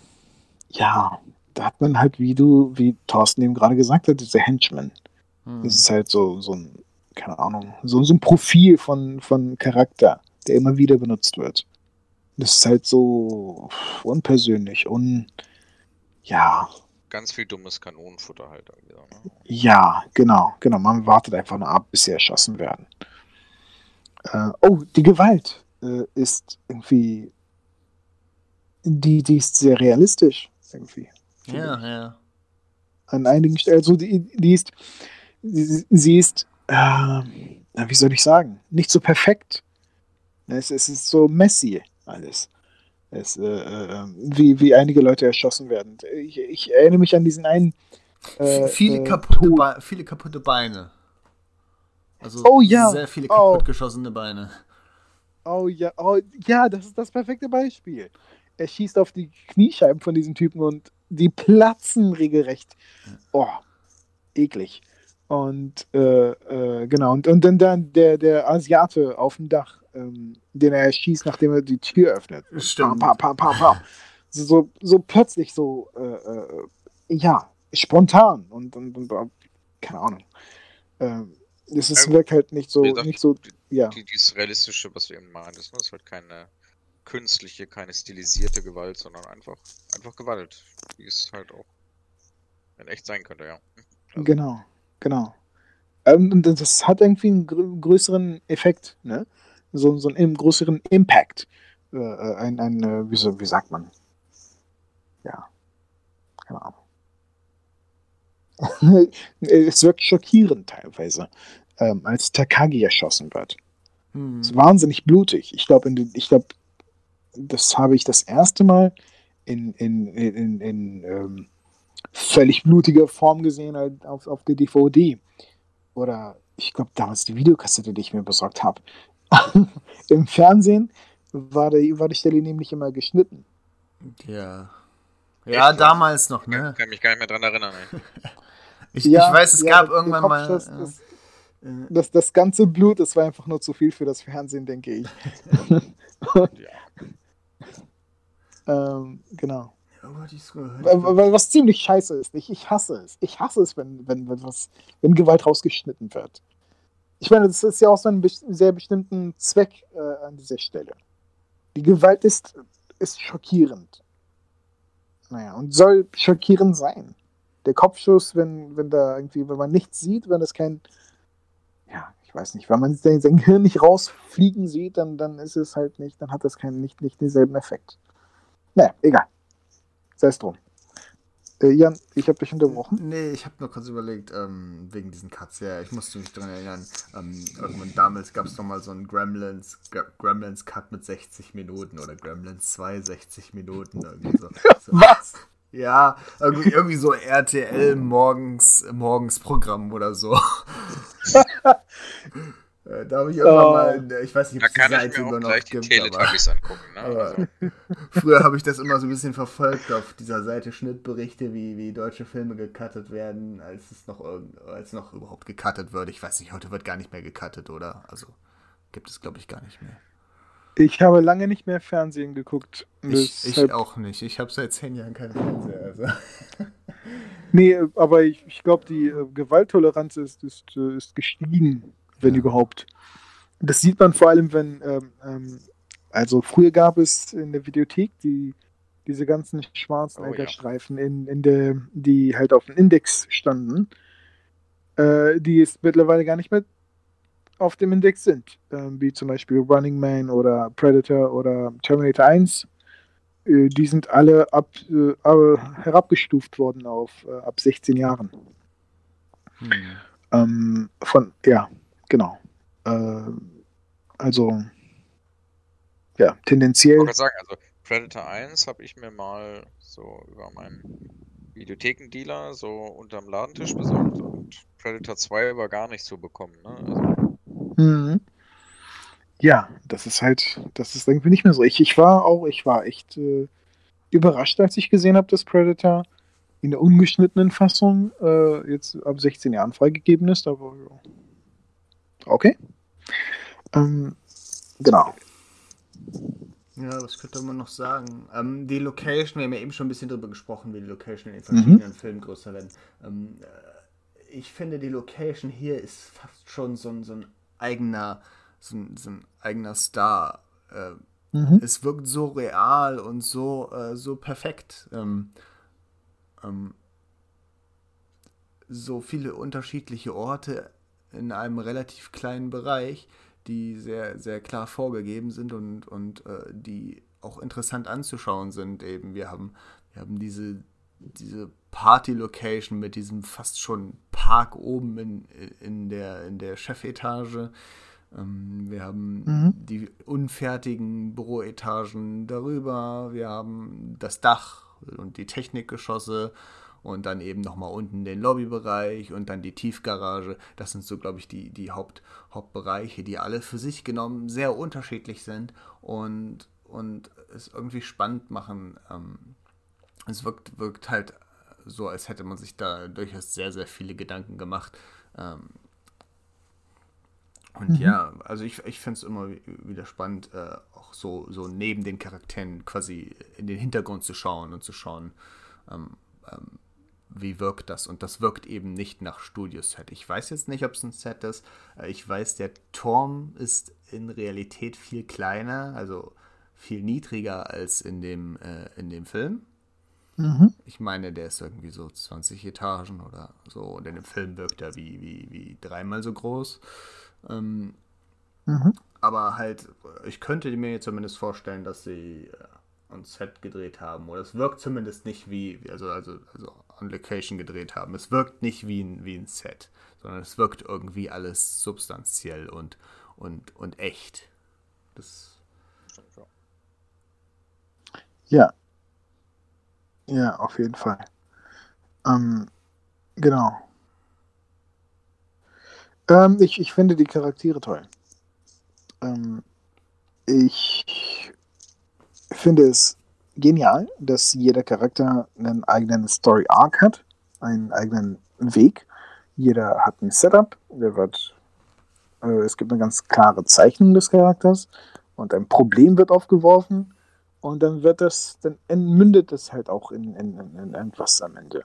ja, da hat man halt, wie du, wie Thorsten eben gerade gesagt hat, diese Henchmen. Hm. Das ist halt so, so ein, keine Ahnung, so, so ein Profil von, von Charakter, der immer wieder benutzt wird. Das ist halt so unpersönlich, un, ja. Ganz viel dummes Kanonenfutter halt. Wieder, ne? Ja, genau, genau. Man wartet einfach nur ab, bis sie erschossen werden. Äh, oh, die Gewalt äh, ist irgendwie. Die, die ist sehr realistisch, irgendwie. Ja, ja. An einigen Stellen, also die, die ist. Sie, sie ist. Äh, wie soll ich sagen? Nicht so perfekt. Es, es ist so messy alles. Es, äh, äh, wie, wie einige Leute erschossen werden. Ich, ich erinnere mich an diesen einen. Äh, viele, kaputte Be viele kaputte Beine. Also oh, ja. sehr viele kaputtgeschossene oh. Beine. Oh ja, oh, ja, das ist das perfekte Beispiel. Er schießt auf die Kniescheiben von diesen Typen und die platzen regelrecht. Oh, eklig. Und äh, äh, genau, und, und dann, dann der, der Asiate auf dem Dach, ähm, den er schießt, nachdem er die Tür öffnet. Stimmt. Pam, pam, pam, pam, so, so, so plötzlich so, äh, äh, ja, spontan und, und, und keine Ahnung. Ähm, es ist, wirkt halt nicht so, gesagt, nicht so, ja. Die, dieses Realistische, was du eben meintest, ne? ist halt keine künstliche, keine stilisierte Gewalt, sondern einfach, einfach Gewalt, wie es halt auch in echt sein könnte, ja. Also. Genau. Genau. Ähm, und das hat irgendwie einen grö größeren Effekt, ne? So, so einen größeren Impact. Äh, äh, ein, ein äh, wie, so, wie sagt man? Ja. Keine Ahnung. es wirkt schockierend teilweise, ähm, als Takagi erschossen wird. Hm. Es ist wahnsinnig blutig. Ich glaube, ich glaube, das habe ich das erste Mal in, in, in, in, ähm, völlig blutige Form gesehen halt auf, auf der DVD. Oder ich glaube damals die Videokassette, die ich mir besorgt habe. Im Fernsehen war, der, war die Stelle nämlich immer geschnitten. Ja. Ja, Echt? damals noch, ne? Ich kann mich gar nicht mehr dran erinnern. ich, ja, ich, weiß, es ja, gab irgendwann mal. Das, das, das, das, ganze Blut, das war einfach nur zu viel für das Fernsehen, denke ich. ja. ähm, genau. Was ziemlich scheiße ist. Ich, ich hasse es. Ich hasse es, wenn, wenn, wenn, was, wenn Gewalt rausgeschnitten wird. Ich meine, das ist ja auch so einen sehr bestimmten Zweck äh, an dieser Stelle. Die Gewalt ist, ist schockierend. Naja, und soll schockierend sein. Der Kopfschuss, wenn, wenn da irgendwie, wenn man nichts sieht, wenn es kein, ja, ich weiß nicht, wenn man sein, Gehirn nicht rausfliegen sieht, dann, dann ist es halt nicht, dann hat das keinen, nicht, nicht denselben Effekt. Naja, egal sei es drum. Äh, Jan, ich habe dich unterbrochen. Nee, ich habe nur kurz überlegt, ähm, wegen diesen Cuts, ja, ich musste mich daran erinnern, ähm, irgendwann damals gab es nochmal so einen Gremlins, Gremlins Cut mit 60 Minuten oder Gremlins 2 60 Minuten. Irgendwie so. so. Was? Ja, irgendwie, irgendwie so RTL morgens, morgens Programm oder so. Äh, da habe ich irgendwann oh. mal, ich weiß nicht, ob es die Seite immer noch gibt. Teletubbies angucken, ne? aber also. früher habe ich das immer so ein bisschen verfolgt auf dieser Seite Schnittberichte, wie, wie deutsche Filme gecuttet werden, als es noch als noch überhaupt gecuttet wird. Ich weiß nicht, heute wird gar nicht mehr gecuttet, oder? Also gibt es, glaube ich, gar nicht mehr. Ich habe lange nicht mehr Fernsehen geguckt. Ich, ich auch nicht. Ich habe seit zehn Jahren keinen Fernseher. Also. nee, aber ich, ich glaube, die äh, Gewalttoleranz ist, ist, äh, ist gestiegen wenn ja. überhaupt. Das sieht man vor allem, wenn, ähm, ähm, also früher gab es in der Videothek die, diese ganzen schwarzen oh, Streifen, ja. in, in der, die halt auf dem Index standen, äh, die jetzt mittlerweile gar nicht mehr auf dem Index sind, ähm, wie zum Beispiel Running Man oder Predator oder Terminator 1. Äh, die sind alle ab, äh, herabgestuft worden auf äh, ab 16 Jahren. Hm. Ähm, von, ja, genau. Äh, also, ja, tendenziell. Ich sagen, also Predator 1 habe ich mir mal so über meinen Videothekendealer so unterm Ladentisch besorgt und Predator 2 war gar nicht so bekommen. Ne? Also. Mhm. Ja, das ist halt, das ist irgendwie nicht mehr so. Ich, ich war auch, ich war echt äh, überrascht, als ich gesehen habe, dass Predator in der ungeschnittenen Fassung äh, jetzt ab 16 Jahren freigegeben ist, aber ja, Okay. Ähm, genau. Ja, was könnte man noch sagen? Ähm, die Location, wir haben ja eben schon ein bisschen drüber gesprochen, wie die Location in den verschiedenen mhm. Filmen größer werden. Ähm, äh, ich finde, die Location hier ist fast schon so ein, so ein eigener, so ein, so ein eigener Star. Äh, mhm. Es wirkt so real und so, äh, so perfekt. Ähm, ähm, so viele unterschiedliche Orte in einem relativ kleinen Bereich, die sehr, sehr klar vorgegeben sind und, und äh, die auch interessant anzuschauen sind. Eben, wir haben, wir haben diese, diese Party-Location mit diesem fast schon Park oben in, in, der, in der Chefetage. Ähm, wir haben mhm. die unfertigen Büroetagen darüber. Wir haben das Dach und die Technikgeschosse und dann eben nochmal unten den Lobbybereich und dann die Tiefgarage. Das sind so, glaube ich, die, die Haupt, Hauptbereiche, die alle für sich genommen sehr unterschiedlich sind und, und es irgendwie spannend machen. Ähm, es wirkt, wirkt halt so, als hätte man sich da durchaus sehr, sehr viele Gedanken gemacht. Ähm, und mhm. ja, also ich, ich finde es immer wieder spannend, äh, auch so, so neben den Charakteren quasi in den Hintergrund zu schauen und zu schauen, ähm, ähm, wie wirkt das? Und das wirkt eben nicht nach Studioset. Ich weiß jetzt nicht, ob es ein Set ist. Äh, ich weiß, der Turm ist in Realität viel kleiner, also viel niedriger als in dem, äh, in dem Film. Mhm. Ich meine, der ist irgendwie so 20 Etagen oder so. Und in dem Film wirkt er wie, wie, wie dreimal so groß. Ähm, mhm. Aber halt, ich könnte mir zumindest vorstellen, dass sie äh, ein Set gedreht haben. Oder es wirkt zumindest nicht wie, also, also, also on Location gedreht haben. Es wirkt nicht wie ein, wie ein Set, sondern es wirkt irgendwie alles substanziell und, und, und echt. Das. Ja, ja, auf jeden Fall. Ähm, genau. Ähm, ich, ich finde die Charaktere toll. Ähm, ich finde es genial, dass jeder Charakter einen eigenen Story Arc hat, einen eigenen Weg. Jeder hat ein Setup, der wird, äh, es gibt eine ganz klare Zeichnung des Charakters und ein Problem wird aufgeworfen und dann wird das, dann mündet es halt auch in, in, in irgendwas am Ende.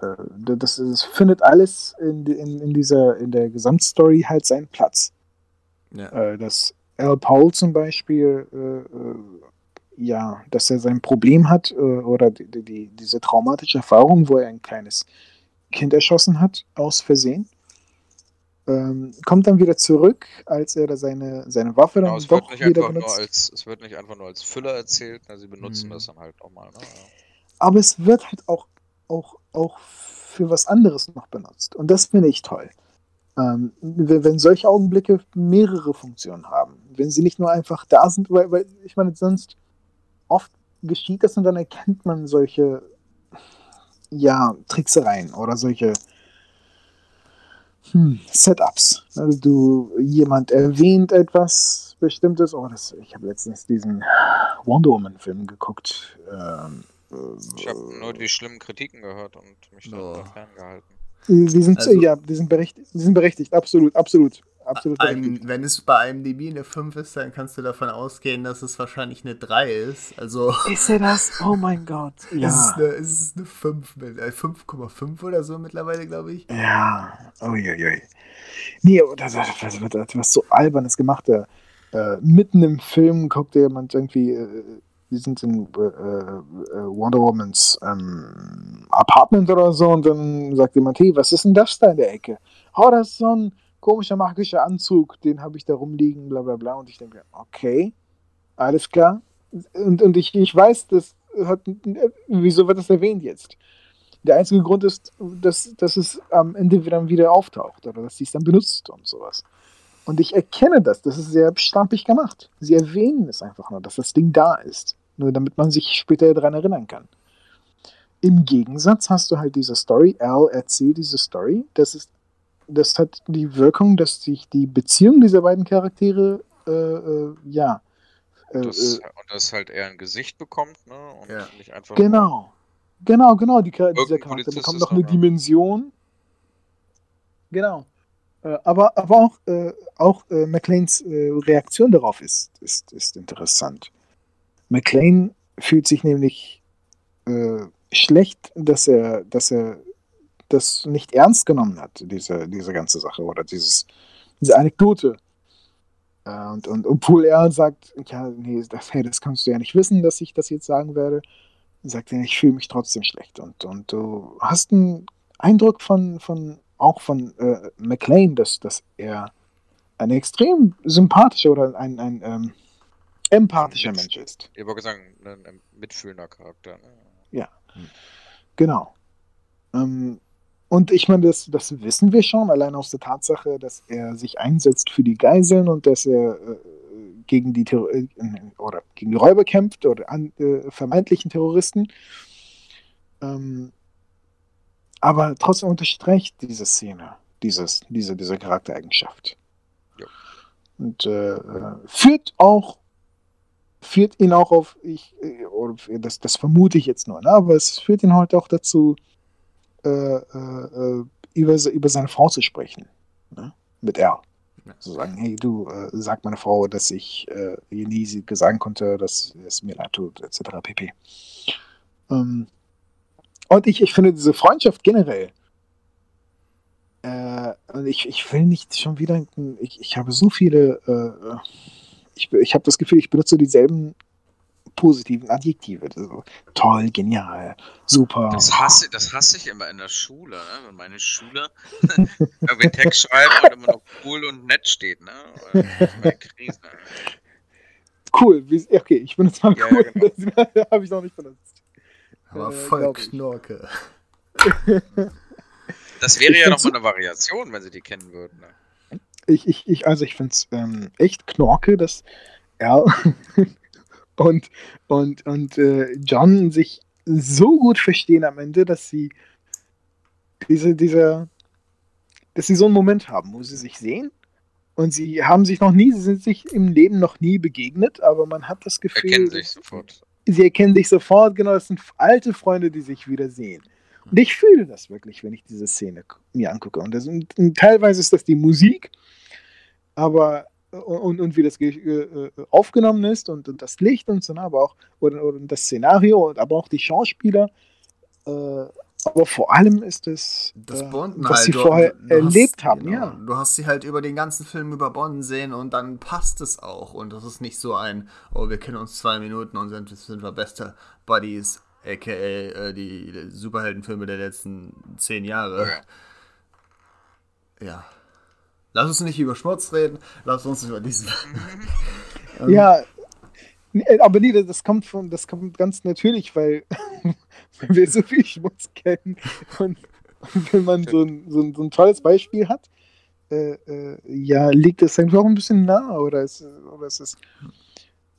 Äh, das, das findet alles in, in, in, dieser, in der Gesamtstory halt seinen Platz. Ja. Äh, dass Al Paul zum Beispiel, äh, ja, dass er sein Problem hat oder die, die, diese traumatische Erfahrung, wo er ein kleines Kind erschossen hat, aus Versehen ähm, kommt dann wieder zurück, als er da seine, seine Waffe dann genau, es doch wieder benutzt. Als, es wird nicht einfach nur als Füller erzählt, na, sie benutzen mhm. das dann halt nochmal. Ne? Aber es wird halt auch, auch, auch für was anderes noch benutzt. Und das finde ich toll. Ähm, wenn solche Augenblicke mehrere Funktionen haben, wenn sie nicht nur einfach da sind, weil, weil ich meine, sonst oft geschieht das und dann erkennt man solche ja, Tricksereien oder solche hm, Setups. Also du, jemand erwähnt etwas Bestimmtes. Oh, das, ich habe letztens diesen Wonder Woman-Film geguckt. Ähm, ich habe nur die schlimmen Kritiken gehört und mich oh. da ferngehalten. Die sind, also, ja, die sind, berechtigt, die sind berechtigt, absolut, absolut. Absolut ein, wenn es bei einem DB eine 5 ist, dann kannst du davon ausgehen, dass es wahrscheinlich eine 3 ist. Also, ist er das? Oh mein Gott. Ja. Es ist eine, es ist eine 5, 5,5 äh, oder so mittlerweile, glaube ich. Ja, uiuiui. Nee, das, das, das, das was so albernes gemacht. Äh, mitten im Film guckt jemand irgendwie äh, die sind in äh, äh, Wonder Womans ähm, Apartment oder so und dann sagt jemand, hey, was ist denn das da in der Ecke? Oh, das ist so ein komischer magischer Anzug, den habe ich da rumliegen, bla bla bla. Und ich denke, okay, alles klar. Und, und ich, ich weiß, das hat, wieso wird das erwähnt jetzt? Der einzige Grund ist, dass, dass es am Ende wieder, wieder auftaucht oder dass sie es dann benutzt und sowas. Und ich erkenne das. Das ist sehr stampig gemacht. Sie erwähnen es einfach nur, dass das Ding da ist. Nur damit man sich später daran erinnern kann. Im Gegensatz hast du halt diese Story. Al erzählt diese Story. Das, ist, das hat die Wirkung, dass sich die Beziehung dieser beiden Charaktere, äh, äh, ja. Äh, das, und das halt eher ein Gesicht bekommt, ne? Und ja. nicht einfach. Genau. Genau, genau. Die, dieser Charakter bekommt noch eine Dimension. Genau. Äh, aber, aber auch, äh, auch äh, McLeans äh, Reaktion darauf ist, ist, ist interessant. McLean fühlt sich nämlich äh, schlecht, dass er, dass er das nicht ernst genommen hat, diese, diese ganze Sache oder dieses, diese Anekdote. Äh, und, und obwohl er sagt, ja, nee, das, hey, das kannst du ja nicht wissen, dass ich das jetzt sagen werde, sagt er, ich fühle mich trotzdem schlecht. Und, und du hast einen Eindruck von, von auch von äh, McLean, dass, dass er ein extrem sympathischer oder ein, ein ähm, empathischer Mit- Mensch ist. Ich wollte sagen, ein, ein mitfühlender Charakter. Ne? Ja, genau. Ähm, und ich meine, das, das wissen wir schon, allein aus der Tatsache, dass er sich einsetzt für die Geiseln und dass er äh, gegen die Terror äh, oder gegen die Räuber kämpft oder an äh, vermeintlichen Terroristen. Ähm, aber trotzdem unterstreicht diese Szene dieses, diese, diese Charaktereigenschaft. Ja. Und äh, äh, führt auch führt ihn auch auf, ich, äh, oder das, das vermute ich jetzt nur, ne? aber es führt ihn halt auch dazu, über, se- über seine Frau zu sprechen. Ne? Mit R. Ja. Zu sagen, hey du, äh, sag meine Frau, dass ich äh, ihr nie sie sagen konnte, dass es mir leid tut, etc. pp. Ähm, und ich, ich finde diese Freundschaft generell, äh, ich, ich will nicht schon wieder, ich, ich habe so viele, äh, ich, ich habe das Gefühl, ich benutze dieselben positiven Adjektive. So, toll, genial, super. Das hasse, das hasse ich immer in der Schule, ne? wenn meine Schüler irgendwie Text schreiben und immer noch cool und nett steht. Ne? Cool, okay, ich benutze mal Ja, cool, ja, genau. das habe ich noch nicht benutzt. Aber Äh, voll. Knorke. Das wäre Ich ja nochmal eine Variation, wenn sie die kennen würden. Ne? Ich, ich, ich, also ich finde es ähm, echt knorke, dass er und, und, und äh, John sich so gut verstehen am Ende, dass sie diese, diese, dass sie so einen Moment haben, wo sie sich sehen und sie haben sich noch nie, sie sind sich im Leben noch nie begegnet, aber man hat das Gefühl, Erkennen sich sofort. sie erkennen sich sofort, genau, das sind alte Freunde, die sich wieder sehen. Und ich fühle das wirklich, wenn ich diese Szene mir angucke. Und, das, und, und teilweise ist das die Musik, aber und, und wie das ge- äh, aufgenommen ist und, und das Licht und so, ne, aber auch oder, oder das Szenario und aber auch die Schauspieler. Äh, aber vor allem ist es, Das äh, Bonden was halt. sie du- vorher du erlebt hast, haben. genau, Ja, Du hast sie halt über den ganzen Film über Bonn sehen und dann passt es auch. Und das ist nicht so ein, oh, wir kennen uns zwei Minuten und sind, sind wir beste Buddies, aka äh, die Superheldenfilme der letzten zehn Jahre. Ja. Lass uns nicht über Schmutz reden, lass uns über diesen. Ähm, ja. Nee, Aber nee, das kommt von, das kommt ganz natürlich, weil, weil wir so viel Schmutz kennen und, und wenn man so ein, so, ein, so ein tolles Beispiel hat, äh, äh, ja, liegt es einfach auch ein bisschen nah oder es, oder es ist,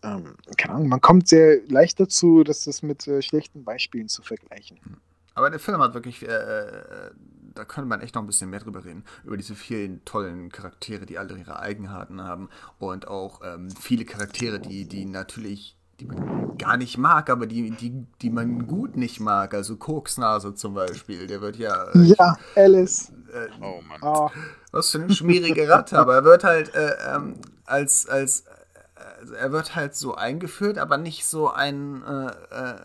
ähm, keine Ahnung, man kommt sehr leicht dazu, das das mit äh, schlechten Beispielen zu vergleichen. Aber der Film hat wirklich, äh, äh, da könnte man echt noch ein bisschen mehr drüber reden, über diese vielen tollen Charaktere, die alle ihre Eigenheiten haben und auch ähm, viele Charaktere, die, die natürlich, die man gar nicht mag, aber die, die, die man gut nicht mag, also Koksnase zum Beispiel, der wird ja, äh, Ja, Alice. äh, Oh Mann. Oh, was für eine schmierige Ratte, aber er wird halt äh, ähm, als, als äh, also er wird halt so eingeführt, aber nicht so ein äh, äh,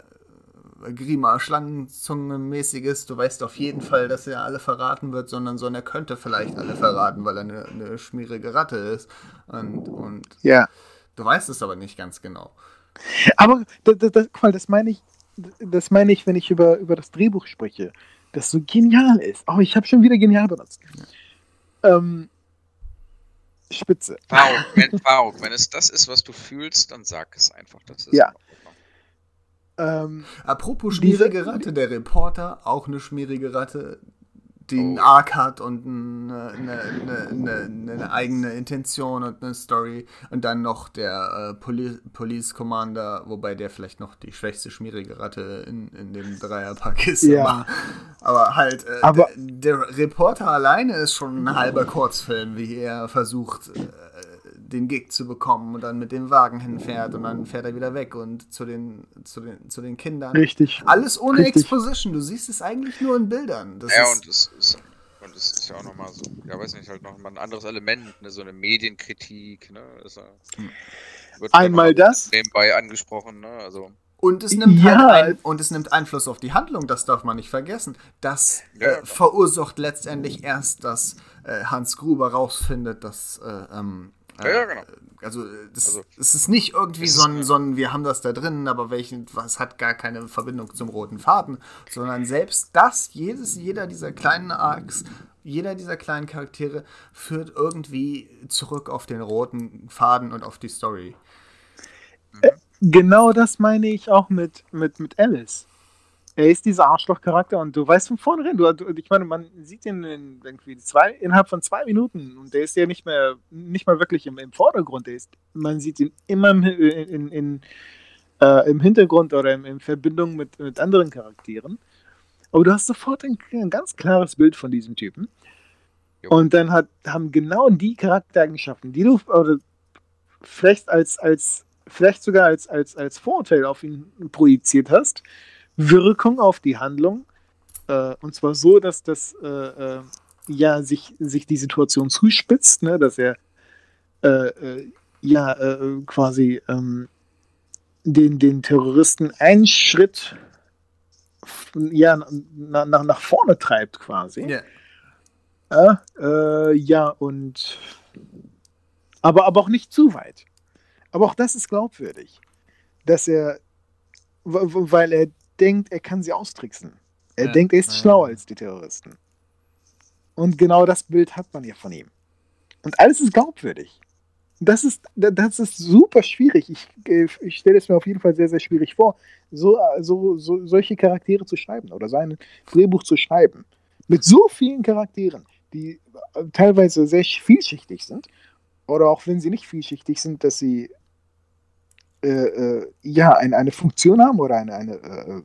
Grima Schlangenzunge-mäßiges, du weißt auf jeden Fall, dass er alle verraten wird, sondern so, er könnte vielleicht alle verraten, weil er eine, eine schmierige Ratte ist. Und, und ja. du weißt es aber nicht ganz genau. Aber das, das, das, guck mal, das meine ich, das meine ich, wenn ich über, über das Drehbuch spreche, das so genial ist. Oh, ich habe schon wieder genial benutzt. Ähm, Spitze. Faruk, wenn, Faruk, wenn es das ist, was du fühlst, dann sag es einfach. Das ist Ja. Ordnung. Ähm, Apropos schmierige Ratte, der Reporter, auch eine schmierige Ratte, die einen Oh. Arc hat und eine, eine, eine, eine, eine eigene Intention und eine Story. Und dann noch der äh, Poli Police Commander, wobei der vielleicht noch die schwächste schmierige Ratte in, in dem Dreierpack ist. Ja. Aber, aber halt, äh, Aber- der, der Reporter alleine ist schon ein halber Kurzfilm, wie er versucht, äh, den Gig zu bekommen und dann mit dem Wagen hinfährt und dann fährt er wieder weg und zu den, zu den, zu den Kindern. richtig. Alles ohne Richtig. Exposition. Du siehst es eigentlich nur in Bildern. Das Ja, ist, und es ist, und es ist ja auch nochmal so, ja, weiß nicht, halt nochmal ein anderes Element, ne, so eine Medienkritik, ne, ist wird Einmal das. Nebenbei angesprochen, ne, also, und, es nimmt Ja. halt ein, und es nimmt Einfluss auf die Handlung, das darf man nicht vergessen. Das Ja, äh, verursacht letztendlich erst, dass äh, Hans Gruber rausfindet, dass äh, ähm, Ja, ja, genau. Also, das, also, es ist nicht irgendwie so ein, so ein, wir haben das da drin, aber welchen, was hat gar keine Verbindung zum roten Faden, sondern selbst das, jedes, jeder dieser kleinen Arcs, jeder dieser kleinen Charaktere führt irgendwie zurück auf den roten Faden und auf die Story. Äh, genau das meine ich auch mit, mit, mit Alice er ist dieser Arschloch-Charakter und du weißt von vornherein, du, du, ich meine, man sieht ihn in, irgendwie zwei, innerhalb von zwei Minuten und der ist ja nicht mehr, nicht mal wirklich im, im Vordergrund, der ist, man sieht ihn immer im, in, in, äh, im Hintergrund oder in, in Verbindung mit, mit anderen Charakteren. Aber du hast sofort ein, ein ganz klares Bild von diesem Typen. Jo. Und dann hat, haben genau die Charaktereigenschaften, die du oder vielleicht als, als vielleicht sogar als, als, als Vorurteil auf ihn projiziert hast, Wirkung auf die Handlung. Äh, und zwar so, dass das äh, äh, ja sich, sich die Situation zuspitzt, ne? dass er äh, äh, ja äh, quasi ähm, den, den Terroristen einen Schritt ja, nach, nach, nach vorne treibt quasi. Yeah. ja, und aber, aber auch nicht zu weit. Aber auch das ist glaubwürdig, dass er, weil er denkt, er kann sie austricksen. Er ja, denkt, er ist ja. schlauer als die Terroristen. Und genau das Bild hat man ja von ihm. Und alles ist glaubwürdig. Das ist, das ist super schwierig. Ich, ich stelle es mir auf jeden Fall sehr, sehr schwierig vor, so, so, so solche Charaktere zu schreiben oder sein Drehbuch zu schreiben. Mit so vielen Charakteren, die teilweise sehr vielschichtig sind. Oder auch wenn sie nicht vielschichtig sind, dass sie äh, äh, ja, eine, eine Funktion haben oder eine, eine äh,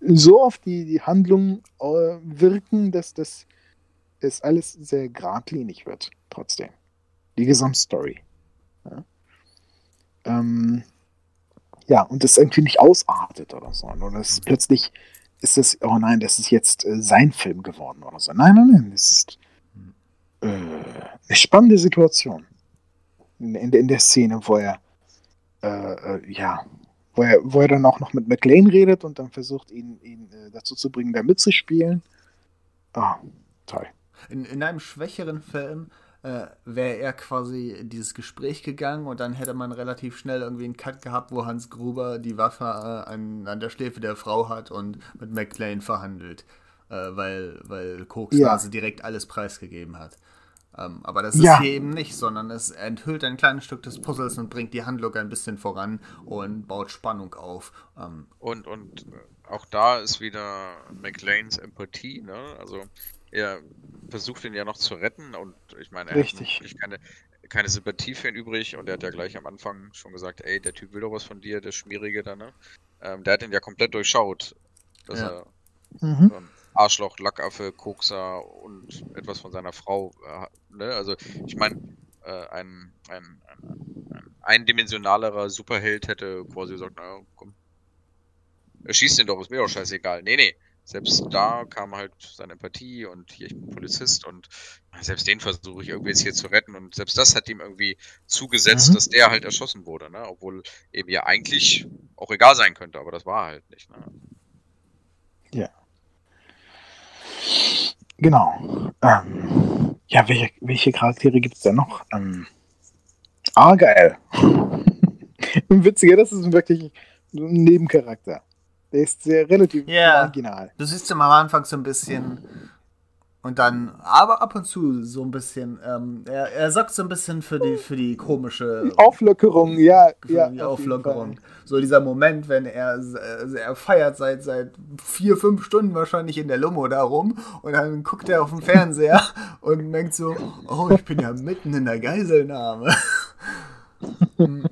so auf die, die Handlung äh, wirken, dass das es alles sehr geradlinig wird, trotzdem. Die Gesamtstory. Ja. Ähm, ja, und das irgendwie nicht ausartet oder so. Es ist plötzlich ist das, oh nein, das ist jetzt äh, sein Film geworden oder so. Nein, nein, nein, das ist äh, eine spannende Situation. In, in, in der Szene, wo er äh, äh, ja, wo er, wo er dann auch noch mit McLean redet und dann versucht, ihn, ihn äh, dazu zu bringen, da mitzuspielen. Ah, toll. In, in einem schwächeren Film äh, wäre er quasi dieses Gespräch gegangen und dann hätte man relativ schnell irgendwie einen Cut gehabt, wo Hans Gruber die Waffe äh, an, an der Schläfe der Frau hat und mit McLean verhandelt, äh, weil, weil Koks ja. direkt alles preisgegeben hat. Ähm, aber das ist ja. hier eben nicht, sondern es enthüllt ein kleines Stück des Puzzles und bringt die Handlung ein bisschen voran und baut Spannung auf. Ähm, und, und auch da ist wieder McLeans Empathie, ne? Also er versucht ihn ja noch zu retten und ich meine, er Richtig. hat keine, keine Sympathie für ihn übrig und er hat ja gleich am Anfang schon gesagt, ey, der Typ will doch was von dir, der Schmierige da, ne? Ähm, der hat ihn ja komplett durchschaut, dass ja. er mhm. ein Arschloch, Lackaffe, Kokser und etwas von seiner Frau. Äh, ne? Also ich meine, äh, ein, ein, ein, ein eindimensionalerer Superheld hätte quasi gesagt, naja, komm, er schießt den doch, ist mir doch scheißegal. Nee, nee. Selbst da kam halt seine Empathie und hier, ich bin Polizist und selbst den versuche ich irgendwie jetzt hier zu retten und selbst das hat ihm irgendwie zugesetzt, mhm. dass der halt erschossen wurde, ne? Obwohl eben ja eigentlich auch egal sein könnte, aber das war halt nicht, ne? Ja. Genau. Ähm, ja, welche, welche Charaktere gibt es denn noch? Ähm, Argyle. Witziger, das ist wirklich ein Nebencharakter. Der ist sehr relativ yeah. marginal. Du siehst am Anfang so ein bisschen und dann, aber ab und zu so ein bisschen, ähm, er, er sorgt so ein bisschen für die, für die komische Auflockerung, ja. Ja, die Auflockerung. So dieser Moment, wenn er, er feiert seit, seit vier, fünf Stunden wahrscheinlich in der Limo da rum und dann guckt er auf den Fernseher und denkt so, oh, ich bin ja mitten in der Geiselnahme.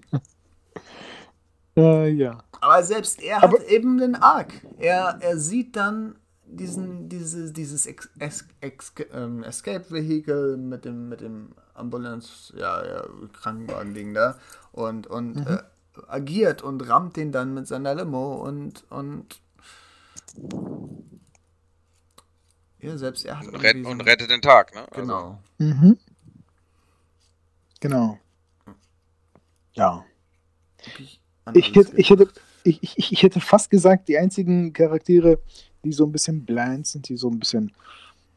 äh, ja. Aber selbst er aber hat eben den Arc. Er, er sieht dann diesen, dieses, dieses Ex Ex Ex ähm, Escape Vehicle mit dem, mit dem Ambulance, ja, ja, Krankenwagen-Ding da und, und mhm. äh, agiert und rammt den dann mit seiner Limo und, und ja, selbst er hat und, rett, und rettet den Tag, ne? Also genau. Also. Mhm. Genau. Ja. Ich hätte, ich, hätte, ich, ich, ich hätte fast gesagt, die einzigen Charaktere, die so ein bisschen bland sind, die so ein bisschen,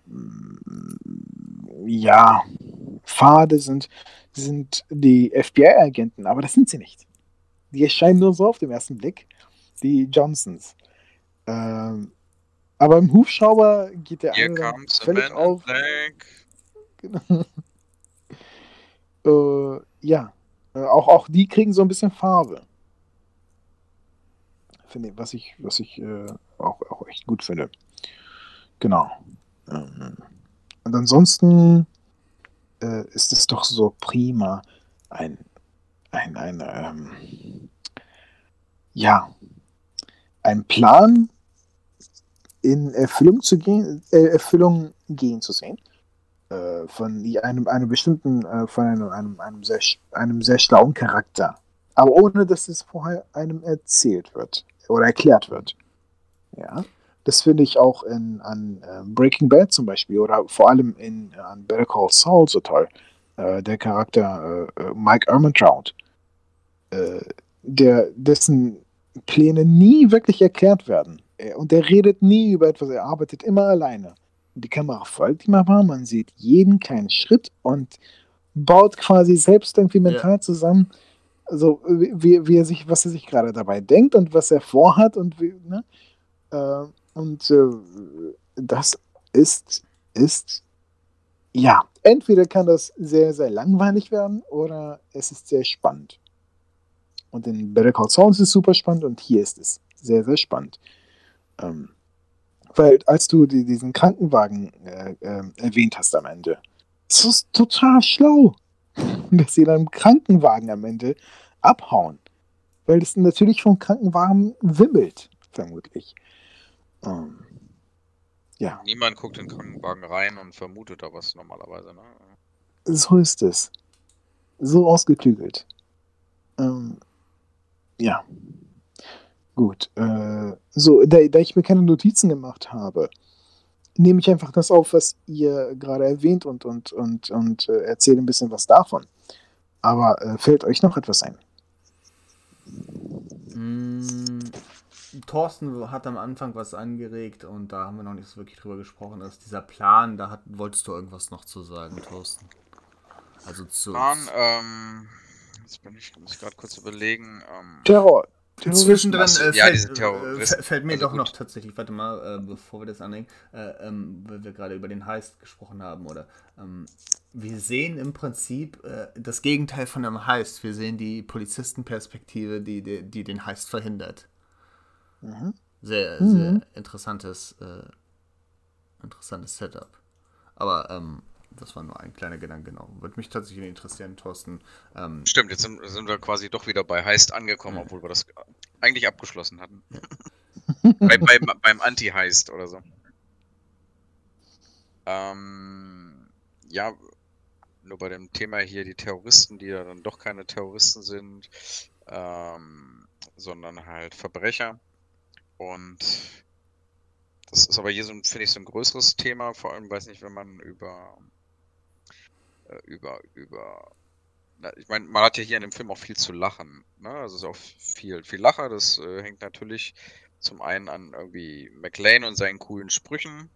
mm, ja, Pfade sind, sind die FBI-Agenten, aber das sind sie nicht. Die erscheinen nur so auf den ersten Blick, die Johnsons. Ähm, aber im Hubschrauber geht der Here eine dann comes a völlig auf. black. Genau. äh, ja, äh, auch, auch die kriegen so ein bisschen Farbe. Finde was ich, was ich äh, auch, auch echt gut finde. Genau. Ähm, und ansonsten äh, ist es doch so prima, ein, ein, ein ähm, ja, ein Plan in Erfüllung zu gehen, äh, Erfüllung gehen zu sehen. Äh, von einem, einem bestimmten, äh, von einem, einem, einem, sehr, einem sehr schlauen Charakter. Aber ohne, dass es vorher einem erzählt wird oder erklärt wird. Ja. Das finde ich auch in, an äh, Breaking Bad zum Beispiel oder vor allem in, äh, an Better Call Saul so toll. Äh, der Charakter äh, äh, Mike Ehrmantraut, äh, der, dessen Pläne nie wirklich erklärt werden. Er, und der redet nie über etwas, er arbeitet immer alleine. Die Kamera folgt ihm aber, man sieht jeden kleinen Schritt und baut quasi selbst irgendwie mental zusammen, also wie, wie er sich, was er sich gerade dabei denkt und was er vorhat und wie, ne? Äh, und äh, das ist, ist, ja, entweder kann das sehr, sehr langweilig werden oder es ist sehr spannend. Und in Better Call Saul ist es super spannend und hier ist es sehr, sehr spannend. Ähm, weil als du die, diesen Krankenwagen äh, äh, erwähnt hast am Ende, das ist total schlau, dass sie dann im Krankenwagen am Ende abhauen. Weil es natürlich vom Krankenwagen wimmelt, vermutlich. Ähm, ja, Niemand guckt in den Krankenwagen rein und vermutet da was normalerweise. Ne? so ist es. So ausgeklügelt. Ähm, ja. Gut. Äh, so, da, da ich mir keine Notizen gemacht habe, nehme ich einfach das auf, was ihr gerade erwähnt und, und, und, und äh, erzähle ein bisschen was davon. Aber äh, fällt euch noch etwas ein? Mm, Thorsten hat am Anfang was angeregt und da haben wir noch nicht so wirklich drüber gesprochen. Das ist dieser Plan, da hat, wolltest du irgendwas noch zu sagen, Thorsten. Also zu. Plan, ähm, jetzt bin ich, muss ich gerade kurz überlegen. Ähm, Terror. Zwischendrin äh, ja, fällt, diese äh, fällt mir Also doch noch gut. tatsächlich, warte mal, äh, bevor wir das anlegen, äh, ähm, weil wir gerade über den Heist gesprochen haben, oder ähm, wir sehen im Prinzip äh, das Gegenteil von einem Heist. Wir sehen die Polizistenperspektive, die, die, die den Heist verhindert. Mhm. Sehr, Mhm. sehr interessantes, äh, interessantes Setup. Aber ähm, das war nur ein kleiner Gedanke, genau. Würde mich tatsächlich interessieren, Thorsten. Ähm, stimmt, jetzt sind, sind wir quasi doch wieder bei Heist angekommen, obwohl wir das eigentlich abgeschlossen hatten. bei, bei, beim Anti-Heist oder so. Ähm, ja, nur bei dem Thema hier die Terroristen, die ja dann doch keine Terroristen sind, ähm, sondern halt Verbrecher. Und das ist aber hier so, finde ich, so ein größeres Thema, vor allem, weiß nicht, wenn man über, äh, über, über, na, ich meine, man hat ja hier in dem Film auch viel zu lachen, ne? Also es ist auch viel, viel Lacher, das äh, hängt natürlich zum einen an irgendwie McLean und seinen coolen Sprüchen,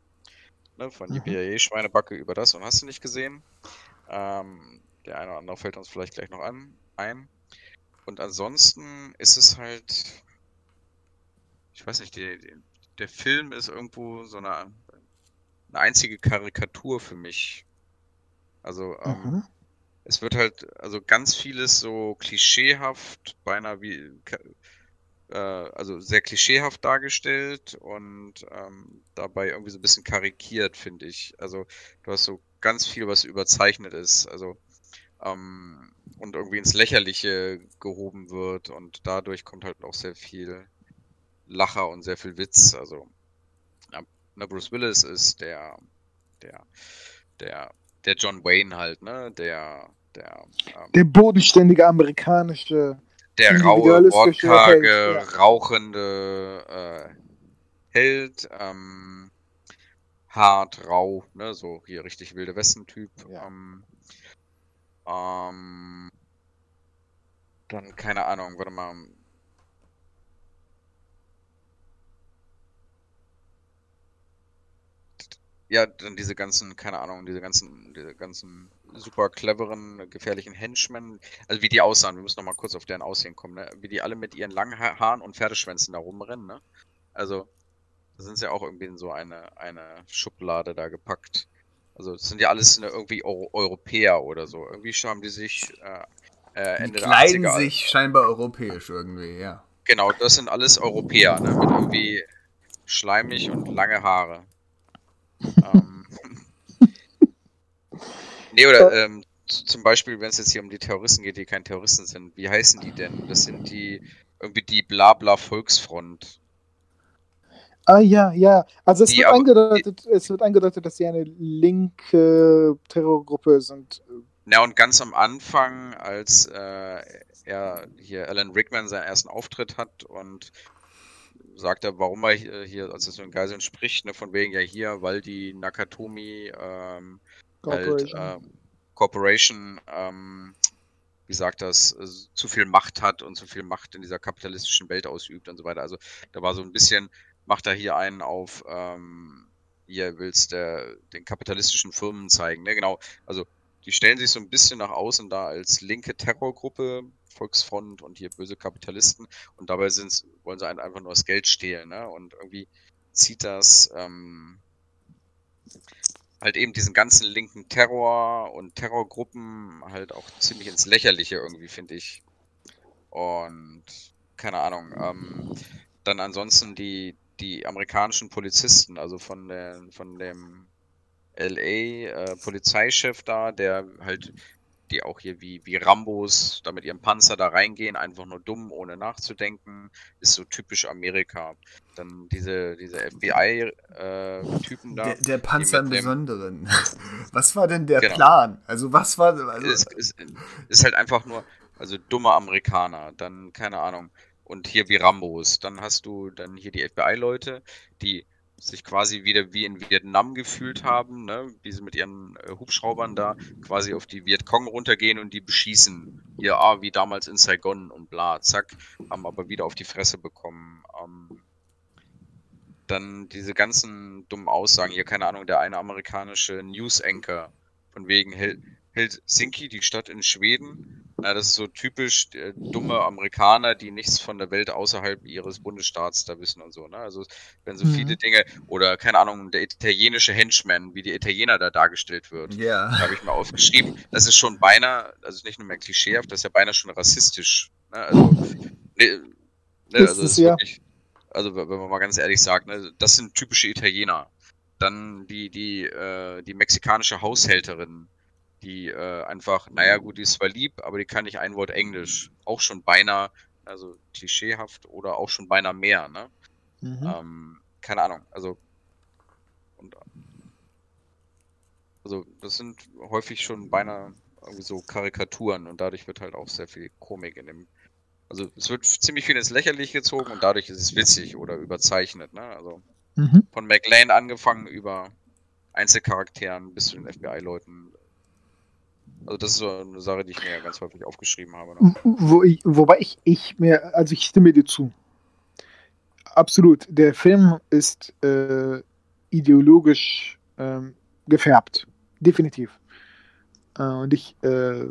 ne? Von Mhm. Yippie Schweinebacke über das und hast du nicht gesehen. Ähm, der eine oder andere fällt uns vielleicht gleich noch an, ein. Und ansonsten ist es halt, ich weiß nicht, die, die, der Film ist irgendwo so eine, eine einzige Karikatur für mich. Also, ähm, Mhm. es wird halt, also ganz vieles so klischeehaft, beinahe wie, äh, also sehr klischeehaft dargestellt und ähm, dabei irgendwie so ein bisschen karikiert, finde ich. Also, du hast so ganz viel, was überzeichnet ist, also, ähm, und irgendwie ins Lächerliche gehoben wird und dadurch kommt halt auch sehr viel Lacher und sehr viel Witz. Also, ne, Bruce Willis ist der, der, der, der John Wayne halt, ne, der, der, ähm, Der bodenständige amerikanische. der raue, wortkarge, Held, ja. rauchende äh, Held, ähm, hart, rau, ne, so hier richtig wilde Westen-Typ. Ja. Ähm, ähm, dann, keine Ahnung, warte mal. Ja, dann diese ganzen, keine Ahnung, diese ganzen, diese ganzen super cleveren, gefährlichen Henchmen, also wie die aussahen, wir müssen noch mal kurz auf deren Aussehen kommen, ne? wie die alle mit ihren langen ha Haaren und Pferdeschwänzen da rumrennen, ne? Also, da sind sie ja auch irgendwie in so eine, eine Schublade da gepackt. Also, das sind ja alles ne, irgendwie Euro Europäer oder so. Irgendwie haben die sich äh, äh, Ende die kleiden der 80er. sich scheinbar europäisch irgendwie, ja. Genau, das sind alles Europäer, ne? Mit irgendwie schleimig und lange Haare. Ähm. Nee, oder ähm, zum Beispiel, wenn es jetzt hier um die Terroristen geht, die kein Terroristen sind, wie heißen die denn? Das sind die irgendwie die Blabla Volksfront. Ah ja, ja. Also es, wird, aber, angedeutet, es wird angedeutet, dass sie eine linke Terrorgruppe sind. Na und ganz am Anfang, als äh, er hier Alan Rickman seinen ersten Auftritt hat und sagt er, warum er hier, als er so in Geiseln spricht, ne, von wegen ja hier, weil die Nakatomi ähm, Corporation, halt, äh, Corporation ähm, wie sagt das, äh, zu viel Macht hat und zu viel Macht in dieser kapitalistischen Welt ausübt und so weiter. Also da war so ein bisschen, macht er hier einen auf, ähm, ihr willst der, den kapitalistischen Firmen zeigen. Ne? Genau, also die stellen sich so ein bisschen nach außen da als linke Terrorgruppe, Volksfront und hier böse Kapitalisten und dabei sind's, wollen sie einfach nur das Geld stehlen. Ne? Und irgendwie zieht das ähm, halt eben diesen ganzen linken Terror und Terrorgruppen halt auch ziemlich ins Lächerliche irgendwie, finde ich. Und keine Ahnung. Ähm, dann ansonsten die, die amerikanischen Polizisten, also von, der, von dem LA-Polizeichef äh, da, der halt die auch hier wie, wie Rambos da mit ihrem Panzer da reingehen, einfach nur dumm, ohne nachzudenken, ist so typisch Amerika. Dann diese, diese FBI-Typen äh, da. Der, der Panzer im Besonderen. was war denn der genau. Plan? Also was war. Also ist, ist, ist halt einfach nur, also dumme Amerikaner, dann keine Ahnung. Und hier wie Rambos. Dann hast du dann hier die FBI-Leute, die sich quasi wieder wie in Vietnam gefühlt haben, ne? wie sie mit ihren äh, Hubschraubern da quasi auf die Vietcong runtergehen und die beschießen. Ja, ah, wie damals in Saigon und bla, zack, haben aber wieder auf die Fresse bekommen. Ähm, dann diese ganzen dummen Aussagen, hier keine Ahnung, der eine amerikanische News Anchor von wegen Hel Helsinki, die Stadt in Schweden, das ist so typisch äh, dumme Amerikaner, die nichts von der Welt außerhalb ihres Bundesstaats da wissen und so. Ne? Also wenn so mhm. viele Dinge oder keine Ahnung, der italienische Henchman, wie die Italiener da dargestellt wird, ja. habe ich mal aufgeschrieben. Das ist schon beinahe, also nicht nur mehr klischeehaft, das ist ja beinahe schon rassistisch. Ne? Also, ne, ne, also ist ja. wirklich, also wenn man mal ganz ehrlich sagt, ne, das sind typische Italiener. Dann die die äh, die mexikanische Haushälterin die äh, einfach, naja gut, die ist zwar lieb, aber die kann nicht ein Wort Englisch. Auch schon beinahe, also klischeehaft oder auch schon beinahe mehr, ne? Mhm. Ähm, keine Ahnung, also und also das sind häufig schon beinahe irgendwie so Karikaturen und dadurch wird halt auch sehr viel Komik in dem also es wird ziemlich viel ins Lächerliche gezogen und dadurch ist es witzig oder überzeichnet, ne? Also mhm. von McLean angefangen über Einzelcharakteren bis zu den FBI-Leuten also das ist so eine Sache, die ich mir ganz häufig aufgeschrieben habe. Wo ich, wobei ich, ich mir, also ich stimme dir zu. Absolut. Der Film ist äh, ideologisch ähm, gefärbt. Definitiv. Äh, und ich äh,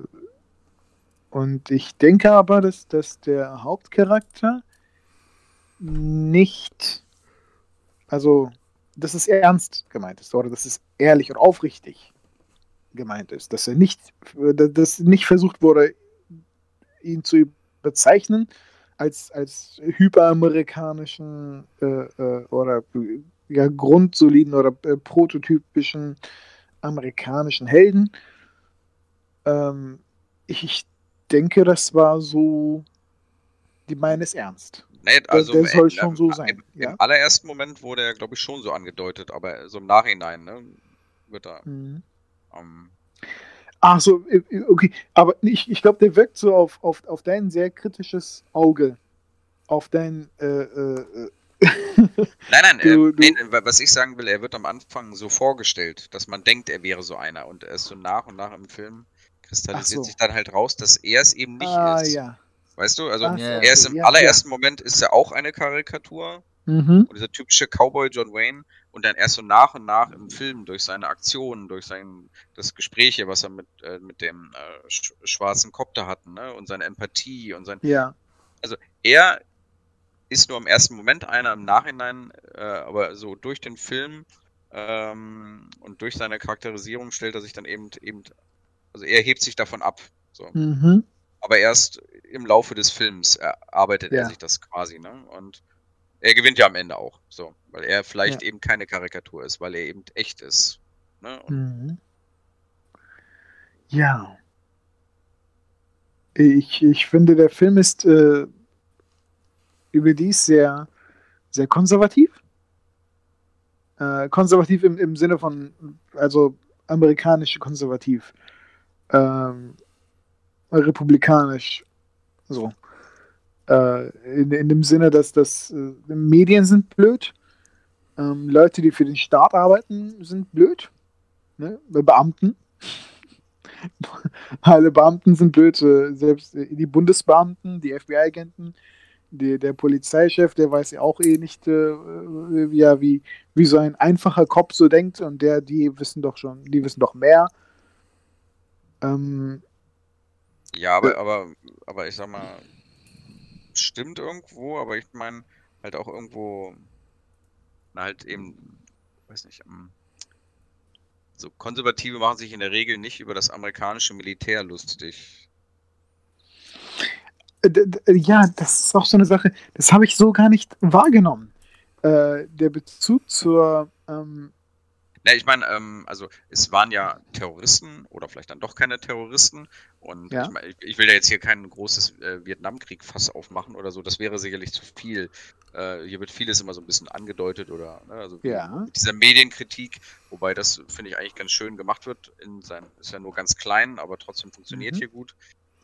und ich denke aber, dass, dass der Hauptcharakter nicht, also, dass es ernst gemeint ist, oder dass es ehrlich und aufrichtig gemeint ist. Dass er nicht, dass nicht versucht wurde, ihn zu bezeichnen als, als hyperamerikanischen äh, äh, oder ja, grundsoliden oder äh, prototypischen amerikanischen Helden. Ähm, ich, ich denke, das war so, die meinen es ernst. Nee, also der, der soll schon so sein. Im, ja? Im, allerersten Moment wurde er, glaube ich, schon so angedeutet, aber so im Nachhinein ne, wird er mhm. Ähm, Ach so, äh, äh, okay. Aber ich, ich glaube, der wirkt so auf, auf, auf dein sehr kritisches Auge. Auf dein. Äh, äh, äh nein, nein, du, du, nee, was ich sagen will, er wird am Anfang so vorgestellt, dass man denkt, er wäre so einer. Und erst so nach und nach im Film kristallisiert so. sich dann halt raus, dass er es eben nicht ah, ist. Ja. Weißt du, also Ach, er ist im ja, allerersten ja. Moment ist er auch eine Karikatur. Mhm. Und dieser typische Cowboy John Wayne, und dann erst so nach und nach im Film durch seine Aktionen, durch sein das Gespräche, was er mit äh, mit dem äh, sch schwarzen Kopter hatten, ne, und seine Empathie und sein Ja. also er ist nur im ersten Moment einer, im Nachhinein, äh, aber so durch den Film ähm, und durch seine Charakterisierung stellt er sich dann eben eben also er hebt sich davon ab. So. Mhm. Aber erst im Laufe des Films erarbeitet Ja. er sich das quasi, ne? Und er gewinnt ja am Ende auch, so, weil er vielleicht Ja. eben keine Karikatur ist, weil er eben echt ist. Ne? Mhm. Ja. Ich, ich finde, der Film ist äh, überdies sehr, sehr konservativ. Äh, konservativ im, im Sinne von, also amerikanisch konservativ. Ähm, republikanisch. So. Äh, in, in dem Sinne, dass das äh, Medien sind blöd. Ähm, Leute, die für den Staat arbeiten, sind blöd. Ne? Beamten. Alle Beamten sind blöd, äh, selbst äh, die Bundesbeamten, die FBI-Agenten, der Polizeichef, der weiß ja auch eh nicht, äh, äh, ja, wie, wie so ein einfacher Kopf so denkt und der, die wissen doch schon, die wissen doch mehr. Ähm, ja, aber, aber, aber ich sag mal, stimmt irgendwo, aber ich meine halt auch irgendwo, halt eben, weiß nicht, ähm, so Konservative machen sich in der Regel nicht über das amerikanische Militär lustig. äh, ja, das ist auch so eine Sache, das habe ich so gar nicht wahrgenommen. Äh, der Bezug zur, ähm, Ja, ich meine, ähm, also es waren ja Terroristen oder vielleicht dann doch keine Terroristen. Und Ja. ich, mein, ich, ich will ja jetzt hier kein großes äh, Vietnamkrieg-Fass aufmachen oder so. Das wäre sicherlich zu viel. Äh, hier wird vieles immer so ein bisschen angedeutet oder ne, also Ja. mit dieser Medienkritik, wobei das finde ich eigentlich ganz schön gemacht wird. In sein, ist ja nur ganz klein, aber trotzdem funktioniert Mhm. hier gut.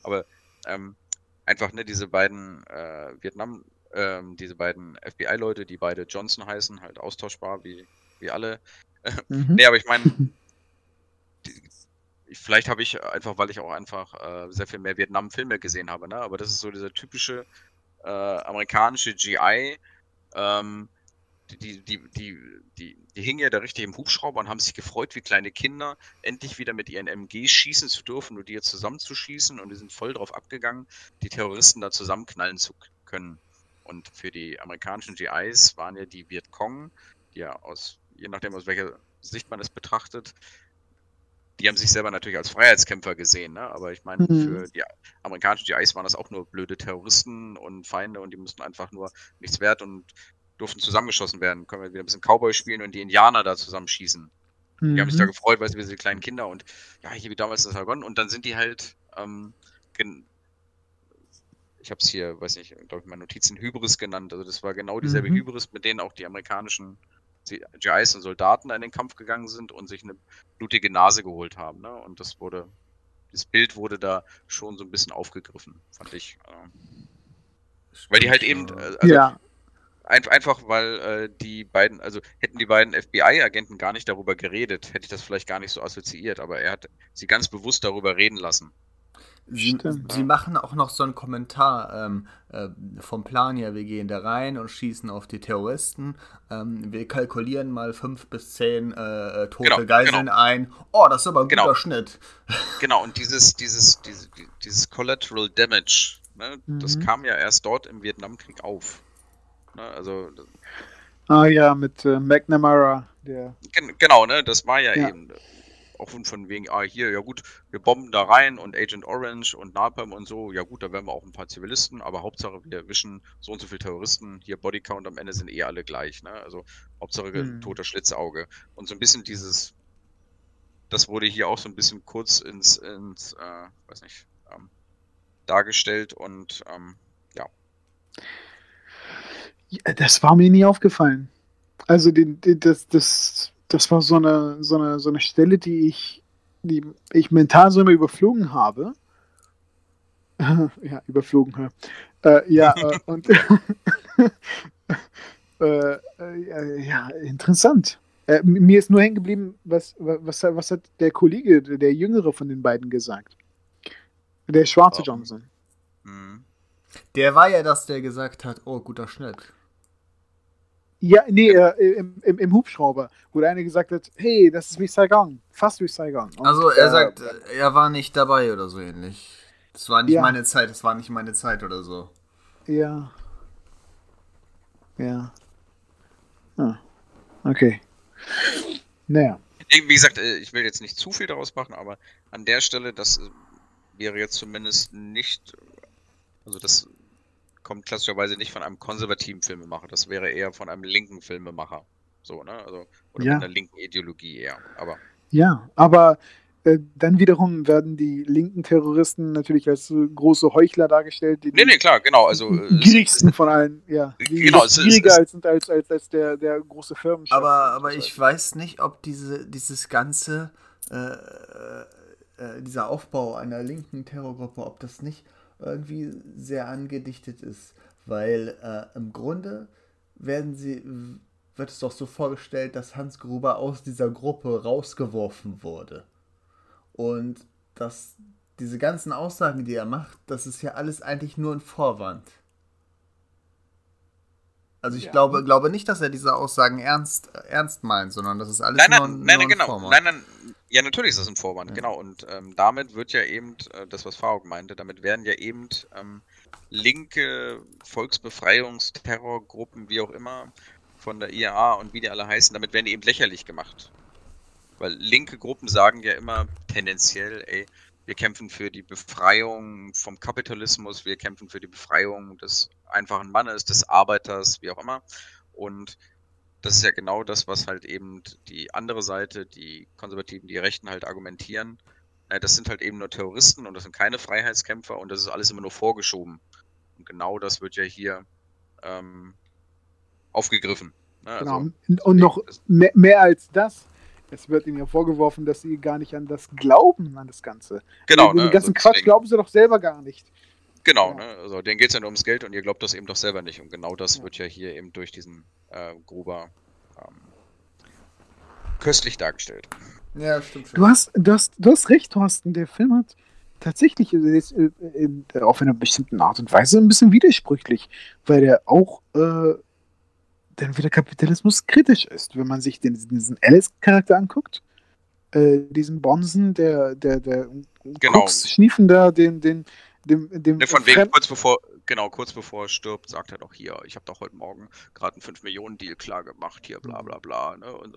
Aber ähm, einfach ne, diese beiden äh, Vietnam, ähm, diese beiden FBI-Leute, die beide Johnson heißen, halt austauschbar wie, wie alle. Mhm. Nee, aber ich meine, vielleicht habe ich einfach, weil ich auch einfach äh, sehr viel mehr Vietnam-Filme gesehen habe, ne? Aber das ist so dieser typische äh, amerikanische GI, ähm, die, die, die, die, die, hingen ja da richtig im Hubschrauber und haben sich gefreut wie kleine Kinder, endlich wieder mit ihren MGs schießen zu dürfen und die jetzt zusammenzuschießen und die sind voll drauf abgegangen, die Terroristen da zusammenknallen zu können. Und für die amerikanischen GIs waren ja die Vietcong, die ja aus, je nachdem aus welcher Sicht man es betrachtet, die haben sich selber natürlich als Freiheitskämpfer gesehen, ne? aber ich meine, Mhm. für die amerikanischen GIs waren das auch nur blöde Terroristen und Feinde und die mussten einfach nur nichts wert und durften zusammengeschossen werden. Können wir wieder ein bisschen Cowboy spielen und die Indianer da zusammenschießen. Die haben sich da Mhm. gefreut, weil sie diese kleinen Kinder und ja, hier wie damals das Saigon und dann sind die halt, ähm, ich habe es hier, weiß nicht, glaube ich, meine Notizen Hybris genannt. Also das war genau dieselbe Mhm. Hybris, mit denen auch die amerikanischen GIs und Soldaten in den Kampf gegangen sind und sich eine blutige Nase geholt haben. Ne? Und das wurde, das Bild wurde da schon so ein bisschen aufgegriffen, fand ich. Äh, weil die halt eben, äh, also ja, Einf einfach weil äh, die beiden, also hätten die beiden FBI-Agenten gar nicht darüber geredet, hätte ich das vielleicht gar nicht so assoziiert, aber er hat sie ganz bewusst darüber reden lassen. Sie, Stimmt. sie machen auch noch so einen Kommentar ähm, äh, vom Plan her, wir gehen da rein und schießen auf die Terroristen. Ähm, wir kalkulieren mal fünf bis zehn äh, äh, tote Genau, Geiseln genau. ein. Oh, das ist aber ein Genau. guter Schnitt. Genau, und dieses, dieses, dieses, dieses Collateral Damage, ne, das Mhm. kam ja erst dort im Vietnamkrieg auf. Ne, also, ah ja, mit äh, McNamara, der, gen genau, ne, das war ja, Ja. eben auch von, wegen, ah, hier, ja gut, wir bomben da rein und Agent Orange und Napalm und so, ja gut, da werden wir auch ein paar Zivilisten, aber Hauptsache wir erwischen so und so viele Terroristen, hier Bodycount am Ende sind eh alle gleich, ne, also Hauptsache Mhm. toter Schlitzauge. Und so ein bisschen dieses, das wurde hier auch so ein bisschen kurz ins, ins äh, weiß nicht, ähm, dargestellt und ähm, ja, Ja, das war mir nie aufgefallen. Also die, die, das, das, das war so eine, so, eine, so eine Stelle, die ich, die ich mental so immer überflogen habe. ja, überflogen. ja. Äh, ja, äh, und äh, äh, ja, interessant. Äh, mir ist nur hängen geblieben, was, was, was hat der Kollege, der Jüngere von den beiden gesagt? Der schwarze Oh. Johnson. mhm. Der war ja das, der gesagt hat, oh, guter Schnitt. Ja, nee, äh, im, im, im, Hubschrauber, wo der eine gesagt hat, hey, das ist wie Saigon, fast wie Saigon. Und, also er äh, sagt, er war nicht dabei oder so ähnlich. Das war nicht ja. meine Zeit, das war nicht meine Zeit oder so. Ja. Ja. Ah. Okay. Naja. Wie gesagt, äh, ich will jetzt nicht zu viel daraus machen, aber an der Stelle, das äh, wäre jetzt zumindest nicht, also das kommt klassischerweise nicht von einem konservativen Filmemacher, das wäre eher von einem linken Filmemacher. So, ne? Also, oder ja. von einer linken Ideologie eher. Aber. Ja, aber äh, dann wiederum werden die linken Terroristen natürlich als äh, große Heuchler dargestellt. Die nee, nee, klar, genau. Also, die gierigsten von allen, ja. Die genau, gieriger als, als, als, als der, der große Firmen. Aber, aber ich weiß nicht, ob diese, dieses ganze, äh, äh, dieser Aufbau einer linken Terrorgruppe, ob das nicht irgendwie sehr angedichtet ist. Weil äh, im Grunde werden sie, wird es doch so vorgestellt, dass Hans Gruber aus dieser Gruppe rausgeworfen wurde. Und dass diese ganzen Aussagen, die er macht, das ist ja alles eigentlich nur ein Vorwand. Also ich ja. glaube, glaube nicht, dass er diese Aussagen ernst, ernst meint, sondern das ist alles nein, nein, nur, ein, nein, nur ein genau. Vorwand. Nein, nein, ja, natürlich ist das ein Vorwand, ja. genau. Und ähm, damit wird ja eben, äh, das was Faruk meinte, damit werden ja eben ähm, linke Volksbefreiungsterrorgruppen, wie auch immer, von der IAA und wie die alle heißen, damit werden die eben lächerlich gemacht. Weil linke Gruppen sagen ja immer tendenziell, ey, wir kämpfen für die Befreiung vom Kapitalismus, wir kämpfen für die Befreiung des einfachen Mannes, des Arbeiters, wie auch immer. Und das ist ja genau das, was halt eben die andere Seite, die Konservativen, die Rechten halt argumentieren. Das sind halt eben nur Terroristen und das sind keine Freiheitskämpfer und das ist alles immer nur vorgeschoben. Und genau das wird ja hier ähm, aufgegriffen. Ne? Genau. Also, und noch mehr, mehr als das es wird ihnen ja vorgeworfen, dass sie gar nicht an das glauben, an das Ganze. Genau. Den, ne, ganzen also Quatsch glauben sie doch selber gar nicht. Genau, ja. ne, also denen geht es ja nur ums Geld und ihr glaubt das eben doch selber nicht. Und genau das ja. wird ja hier eben durch diesen äh, Gruber ähm, köstlich dargestellt. Ja, stimmt schon. Du hast, du, hast, du hast recht, Thorsten. Der Film hat tatsächlich, äh, äh, auf einer bestimmten Art und Weise, ein bisschen widersprüchlich, weil er auch äh, dann wieder Kapitalismus kritisch ist. Wenn man sich den, diesen Alice-Charakter anguckt, äh, diesen Bonsen, der, der, der genau. schniefender, den, den, dem, dem ne, von wegen kurz bevor, genau, kurz bevor er stirbt, sagt er doch hier, ich habe doch heute Morgen gerade einen 5-Millionen-Deal klar gemacht, hier bla bla bla. Ne? Und,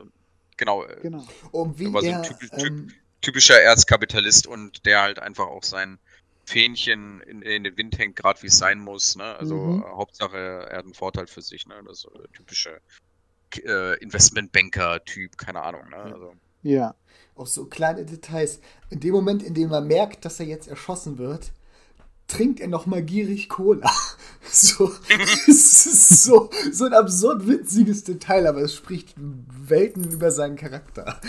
genau, äh, genau. Und wie war so ein typisch, ähm, typischer Erzkapitalist und der halt einfach auch sein Fähnchen in, in, den Wind hängt, gerade wie es sein muss. Ne? Also mhm. äh, Hauptsache, er hat einen Vorteil für sich. Ne? Das ist äh, typische äh, Investmentbanker-Typ, keine Ahnung. Ne? Also, ja. Auch so kleine Details. In dem Moment, in dem man merkt, dass er jetzt erschossen wird, trinkt er nochmal gierig Cola. So, es ist so, so ein absurd witziges Detail, aber es spricht Welten über seinen Charakter.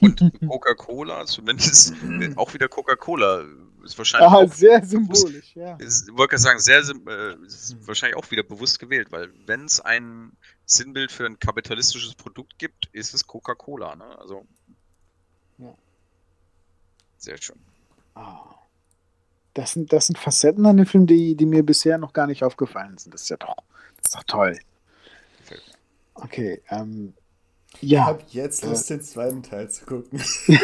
Und Coca-Cola, zumindest auch wieder Coca-Cola, ist wahrscheinlich. Ah, sehr symbolisch, ja. Ist, ich wollte sagen, sehr, äh, ist wahrscheinlich auch wieder bewusst gewählt, weil wenn es ein Sinnbild für ein kapitalistisches Produkt gibt, ist es Coca-Cola, ne? Also. Ja. Sehr schön. Oh. Das sind, das sind Facetten an dem Film, die, die mir bisher noch gar nicht aufgefallen sind. Das ist ja doch, das ist doch toll. Okay, ähm, ja. Ich habe jetzt Lust, äh, den zweiten Teil zu gucken.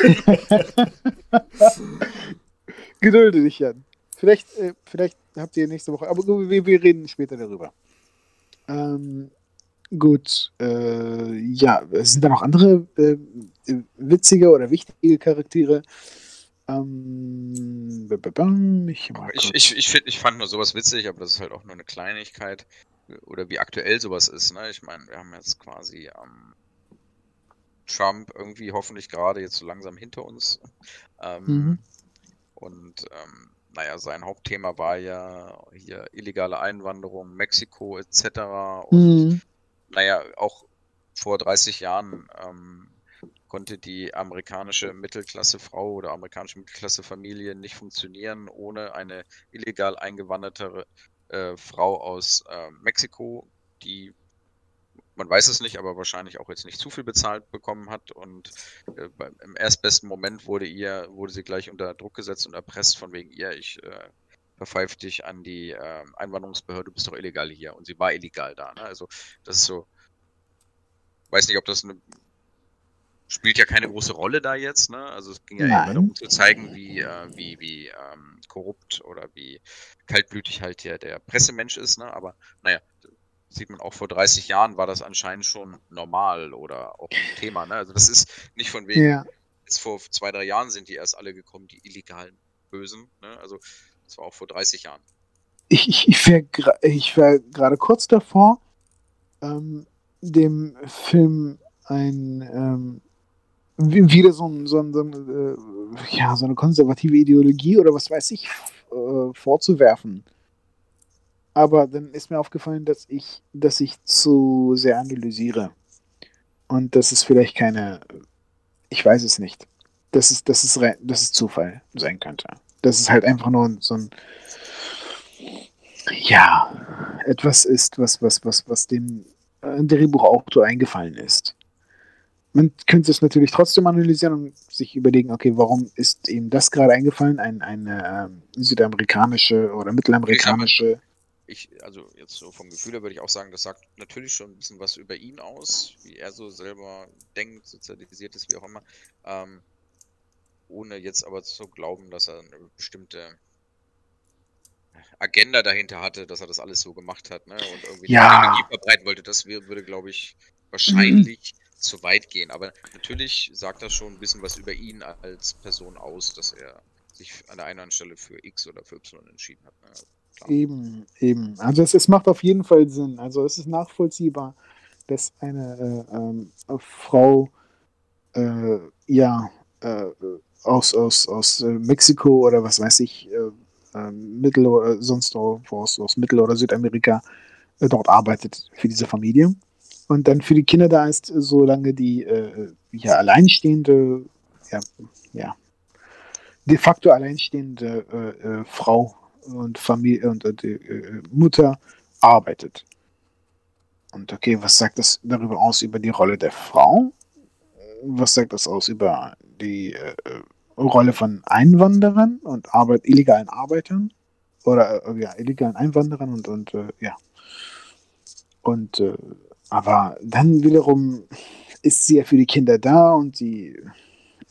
Gedulde dich, Jan. Vielleicht, äh, vielleicht habt ihr nächste Woche, aber wir, wir reden später darüber. Ähm, gut, äh, ja, sind da noch andere äh, witzige oder wichtige Charaktere? Ähm, ich, ich, ich, ich, find, ich fand nur sowas witzig, aber das ist halt auch nur eine Kleinigkeit. Oder wie aktuell sowas ist. Ne? Ich meine, wir haben jetzt quasi ähm, Trump irgendwie hoffentlich gerade jetzt so langsam hinter uns. Ähm, mhm. Und ähm, naja, sein Hauptthema war ja hier illegale Einwanderung, Mexiko etc. Und mhm. naja, auch vor 30 Jahren ähm, konnte die amerikanische Mittelklasse-Frau oder amerikanische Mittelklasse-Familie nicht funktionieren ohne eine illegal eingewanderte äh, Frau aus äh, Mexiko, die man weiß es nicht, aber wahrscheinlich auch jetzt nicht zu viel bezahlt bekommen hat. Und äh, im erstbesten Moment wurde ihr, wurde sie gleich unter Druck gesetzt und erpresst von wegen ihr, ich äh, verpfeife dich an die äh, Einwanderungsbehörde, du bist doch illegal hier. Und sie war illegal da. Ne? Also das ist so, weiß nicht, ob das eine spielt ja keine große Rolle da jetzt, ne? Also es ging ja eher darum zu zeigen, wie, äh, wie, wie ähm, korrupt oder wie kaltblütig halt der, der Pressemensch ist, ne? Aber naja, sieht man auch vor 30 Jahren war das anscheinend schon normal oder auch ein Thema, ne? Also das ist nicht von wegen, ja. jetzt vor zwei, drei Jahren sind die erst alle gekommen, die illegalen Bösen, ne? Also das war auch vor 30 Jahren. Ich, ich, ich wäre wär gerade kurz davor, ähm, dem Film ein ähm, wieder so, ein, so, ein, so, ein, äh, ja, so eine konservative Ideologie oder was weiß ich äh, vorzuwerfen. Aber dann ist mir aufgefallen, dass ich, dass ich zu sehr analysiere. Und das ist vielleicht keine, ich weiß es nicht. Das ist, das ist, das ist Zufall sein könnte. Das ist halt einfach nur so ein, ja, etwas ist, was, was, was, was dem äh, Drehbuchautor eingefallen ist man könnte es natürlich trotzdem analysieren und sich überlegen, okay, warum ist ihm das gerade eingefallen? Ein, eine äh, südamerikanische oder mittelamerikanische. Ich, also jetzt so vom Gefühl her würde ich auch sagen, das sagt natürlich schon ein bisschen was über ihn aus, wie er so selber denkt, sozialisiert ist, wie auch immer. Ähm, ohne jetzt aber zu glauben, dass er eine bestimmte Agenda dahinter hatte, dass er das alles so gemacht hat, ne? Und irgendwie ja. Energie verbreiten wollte. Das würde, glaube ich, wahrscheinlich mhm zu weit gehen. Aber natürlich sagt das schon ein bisschen was über ihn als Person aus, dass er sich an der einen Stelle für X oder für Y entschieden hat. Ne? Eben, eben. Also es, es, macht auf jeden Fall Sinn. Also es ist nachvollziehbar, dass eine äh, ähm, Frau äh, ja äh, aus, aus, aus äh, Mexiko oder was weiß ich, äh, ähm, Mittel- oder sonst wo aus, aus Mittel- oder Südamerika äh, dort arbeitet für diese Familie und dann für die Kinder da ist, solange die äh, ja, alleinstehende, ja, ja, de facto alleinstehende äh, äh, Frau und Familie und äh, äh, Mutter arbeitet. Und okay, was sagt das darüber aus über die Rolle der Frau? Was sagt das aus über die äh, Rolle von Einwanderern und Arbeit, illegalen Arbeitern? Oder ja, illegalen Einwanderern und, und ja. Und aber dann wiederum ist sie ja für die Kinder da und sie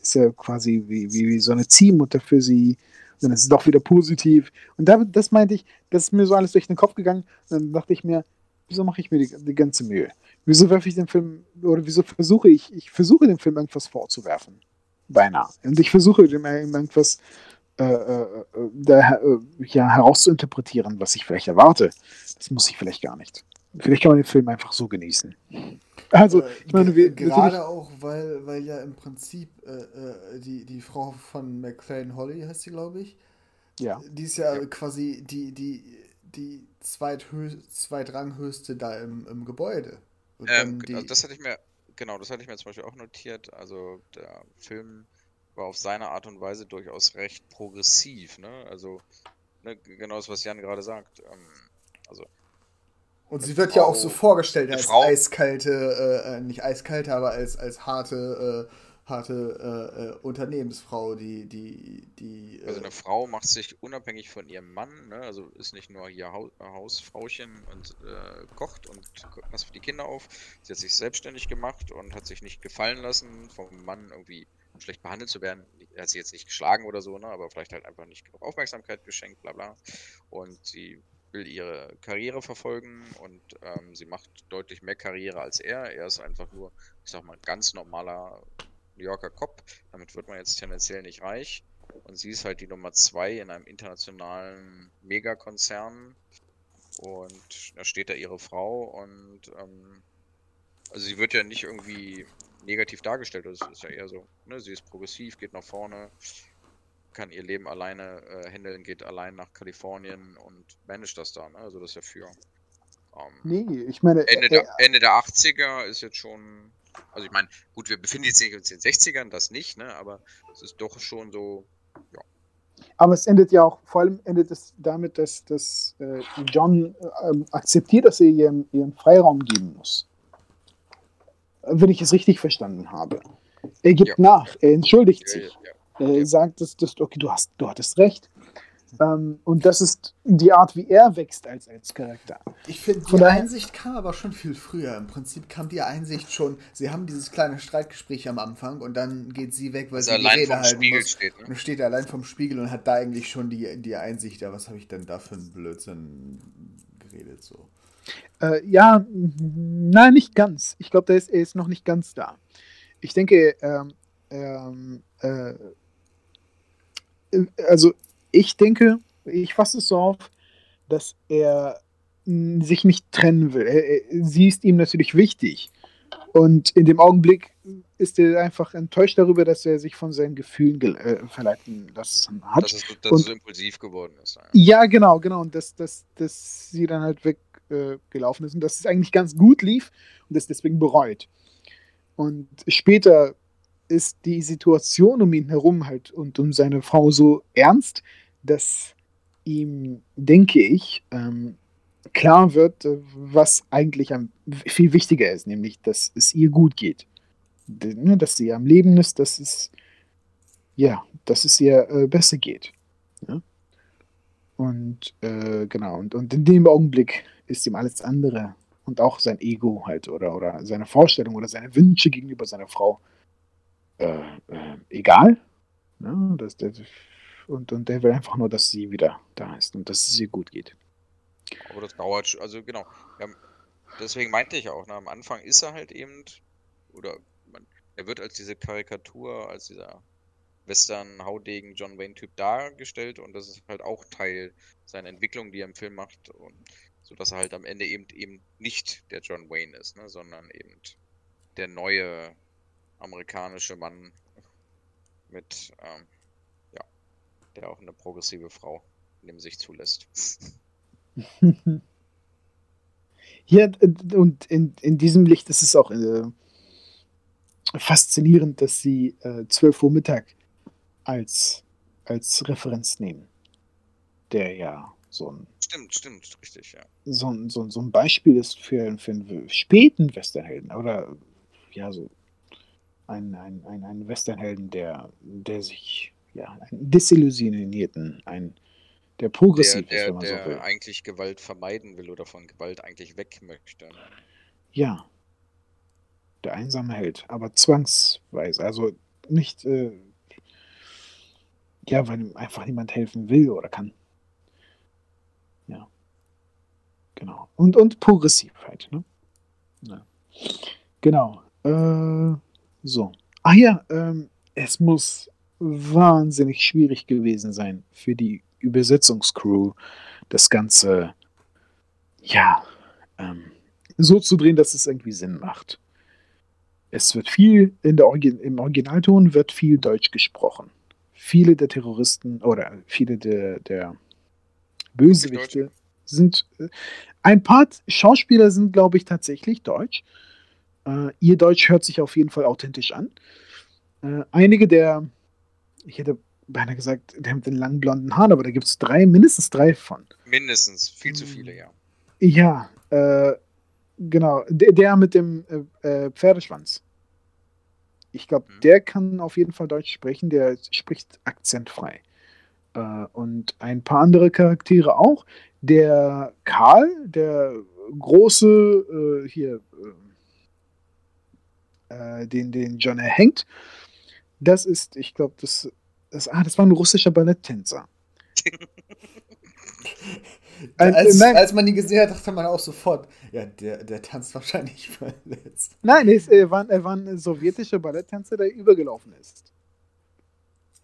ist ja quasi wie, wie, wie so eine Ziehmutter für sie. Und dann ist es doch wieder positiv. Und da, das meinte ich, das ist mir so alles durch den Kopf gegangen. Und dann dachte ich mir, wieso mache ich mir die, die ganze Mühe? Wieso werfe ich den Film, oder wieso versuche ich, ich versuche dem Film irgendwas vorzuwerfen? Beinahe. Und ich versuche dem irgendwas äh, äh, äh, da, äh, ja, herauszuinterpretieren, was ich vielleicht erwarte. Das muss ich vielleicht gar nicht. Vielleicht kann man den Film einfach so genießen. Also, ich meine, wir, gerade auch, weil, weil ja im Prinzip äh, äh, die, die Frau von McLean Holly heißt sie, glaube ich. Ja. Die ist ja, ja. quasi die, die, die zweitranghöchste da im, im Gebäude. Ähm, die... das hatte ich mir, genau, das hatte ich mir zum Beispiel auch notiert. Also der Film war auf seine Art und Weise durchaus recht progressiv, ne? Also, ne, genau das, was Jan gerade sagt. Ähm, also und sie wird Frau, ja auch so vorgestellt als Frau, eiskalte, äh, äh, nicht eiskalte, aber als, als harte, äh, harte äh, äh Unternehmensfrau, die, die, die. Äh, also eine Frau macht sich unabhängig von ihrem Mann, ne? also ist nicht nur hier Haus, Hausfrauchen und kocht und passt für die Kinder auf. Sie hat sich selbstständig gemacht und hat sich nicht gefallen lassen, vom Mann irgendwie schlecht behandelt zu werden. Er hat sie jetzt nicht geschlagen oder so, ne? aber vielleicht halt einfach nicht genug Aufmerksamkeit geschenkt, bla bla. Und sie will ihre Karriere verfolgen und ähm, sie macht deutlich mehr Karriere als er. Er ist einfach nur, ich sag mal, ganz normaler New Yorker Cop. Damit wird man jetzt tendenziell nicht reich. Und sie ist halt die Nummer zwei in einem internationalen Megakonzern. Und da steht da ihre Frau und ähm, also sie wird ja nicht irgendwie negativ dargestellt. Das ist ja eher so, ne? Sie ist progressiv, geht nach vorne, kann ihr Leben alleine äh, handeln, geht allein nach Kalifornien und managt das dann. Ne? Also das ist ja für. Ähm, nee, ich meine. Ende, äh, der, Ende der 80er ist jetzt schon. Also ich meine, gut, wir befinden uns in den 60ern, das nicht, ne? Aber es ist doch schon so, ja. Aber es endet ja auch, vor allem endet es damit, dass, dass äh, John äh, akzeptiert, dass er ihren, ihren Freiraum geben muss. Wenn ich es richtig verstanden habe. Er gibt ja. nach, er entschuldigt ja, sich. Ja, äh, sagt, dass, dass okay, du hast, du hattest recht. Ähm, und das ist die Art, wie er wächst als, als Charakter. Ich finde, die Einsicht kam aber schon viel früher. Im Prinzip kam die Einsicht schon, sie haben dieses kleine Streitgespräch am Anfang und dann geht sie weg, weil also sie allein die Rede vom Spiegel muss. steht. Ne? Und steht allein vom Spiegel und hat da eigentlich schon die, die Einsicht, ja, was habe ich denn da für einen Blödsinn geredet so. Äh, ja, nein, nicht ganz. Ich glaube, ist, er ist noch nicht ganz da. Ich denke, ähm, ähm, äh, also ich denke, ich fasse es so auf, dass er sich nicht trennen will. Er, sie ist ihm natürlich wichtig. Und in dem Augenblick ist er einfach enttäuscht darüber, dass er sich von seinen Gefühlen äh, verleiten lassen hat. Dass es, dass und, so impulsiv geworden ist. Ja, ja genau, genau. Und dass, dass, dass sie dann halt weggelaufen äh, ist und dass es eigentlich ganz gut lief und es deswegen bereut. Und später ist die Situation um ihn herum halt und um seine Frau so ernst, dass ihm, denke ich, ähm, klar wird, äh, was eigentlich viel wichtiger ist, nämlich, dass es ihr gut geht. Ne, dass sie am Leben ist, dass es, ja, dass es ihr äh, besser geht. Ja? Und äh, genau, und, und in dem Augenblick ist ihm alles andere und auch sein Ego halt oder, oder seine Vorstellung oder seine Wünsche gegenüber seiner Frau äh, äh, egal. Ja, das, das, und, und der will einfach nur, dass sie wieder da ist und dass es ihr gut geht. Aber das dauert, also genau. Ja, deswegen meinte ich auch, ne, am Anfang ist er halt eben, oder man, er wird als diese Karikatur, als dieser Western-Haudegen John Wayne-Typ dargestellt und das ist halt auch Teil seiner Entwicklung, die er im Film macht, und so dass er halt am Ende eben eben nicht der John Wayne ist, ne, sondern eben der neue amerikanische Mann mit ähm, der auch eine progressive Frau neben sich zulässt. Ja, und in, in diesem Licht ist es auch äh, faszinierend, dass sie äh, 12 Uhr Mittag als, als Referenz nehmen. Der ja so ein. Stimmt, stimmt, richtig, ja. So ein, so, so ein Beispiel ist für, für einen späten Westernhelden. Oder ja, so ein, ein, ein, ein Westernhelden, der, der sich ja, einen Desillusionierten, ein der progressiv der, der, ist, wenn man der so will. eigentlich Gewalt vermeiden will oder von Gewalt eigentlich weg möchte. Ja. Der einsame Held, aber zwangsweise. Also nicht, äh, ja, weil ihm einfach niemand helfen will oder kann. Ja. Genau. Und, und progressiv halt, ne? Ja. Genau. Äh, so. Ah ja, ähm, es muss wahnsinnig schwierig gewesen sein für die Übersetzungscrew, das Ganze, ja, ähm, so zu drehen, dass es irgendwie Sinn macht. Es wird viel, in der Orgi im Originalton wird viel Deutsch gesprochen. Viele der Terroristen oder viele der, der Bösewichte sind, äh, ein paar Schauspieler sind, glaube ich, tatsächlich Deutsch. Äh, ihr Deutsch hört sich auf jeden Fall authentisch an. Äh, einige der ich hätte beinahe gesagt, der mit den langen blonden Haaren, aber da gibt es drei, mindestens drei von. Mindestens, viel zu viele, ja. Ja, äh, genau. Der, der mit dem äh, äh Pferdeschwanz. Ich glaube, mhm. der kann auf jeden Fall Deutsch sprechen, der spricht akzentfrei. Äh, und ein paar andere Charaktere auch. Der Karl, der große, hier, äh, den, den John erhängt, das ist, ich glaube, das, das, ah, das war ein russischer Balletttänzer. als, als, man ihn gesehen hat, dachte man auch sofort, ja, der, der tanzt wahrscheinlich verletzt. Nein, er war, er war ein sowjetischer Balletttänzer, der übergelaufen ist.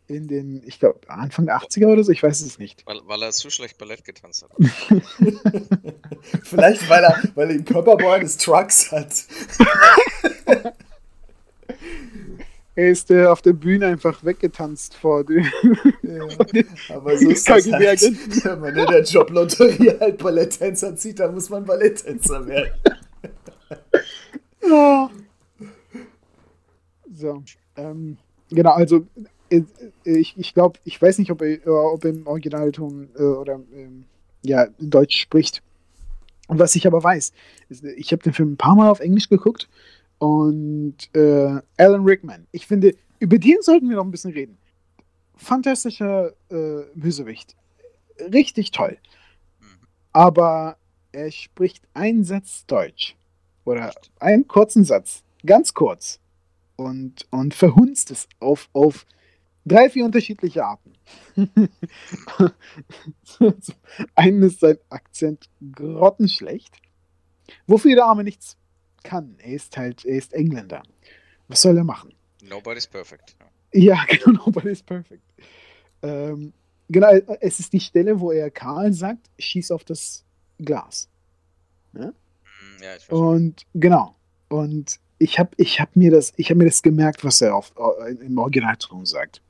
In den, ich glaube, Anfang der 80er oder so, ich weiß es nicht. Weil, weil er zu schlecht Ballett getanzt hat. Vielleicht, weil er, weil er den Körperbau eines Trucks hat. Er ist äh, auf der Bühne einfach weggetanzt vor dem. Ja, aber so ist das halt, wenn man in der Joblotterie halt Balletttänzer zieht, dann muss man Balletttänzer werden. Ja. So, ähm, genau, also äh, ich, ich glaube, ich weiß nicht, ob er, ob er im Originalton äh, oder ähm, ja, Deutsch spricht. Und was ich aber weiß, ist, ich habe den Film ein paar Mal auf Englisch geguckt und äh, Alan Rickman. Ich finde, über den sollten wir noch ein bisschen reden. Fantastischer äh, Bösewicht. richtig toll. Aber er spricht einen Satz Deutsch. Oder einen kurzen Satz. Ganz kurz. Und, und verhunzt es auf, auf drei, vier unterschiedliche Arten. Einen ist sein Akzent grottenschlecht. Wofür der Arme nichts kann. Er ist halt, er ist Engländer. Was soll er machen? Nobody's perfect. Ja, genau, nobody's perfect. Ähm, genau, es ist die Stelle, wo er Karl sagt, schieß auf das Glas. Ja, Hm, ja ich. Und genau. Und ich habe ich hab mir, das- ich hab mir das gemerkt, was er auf, äh, im Originalton sagt.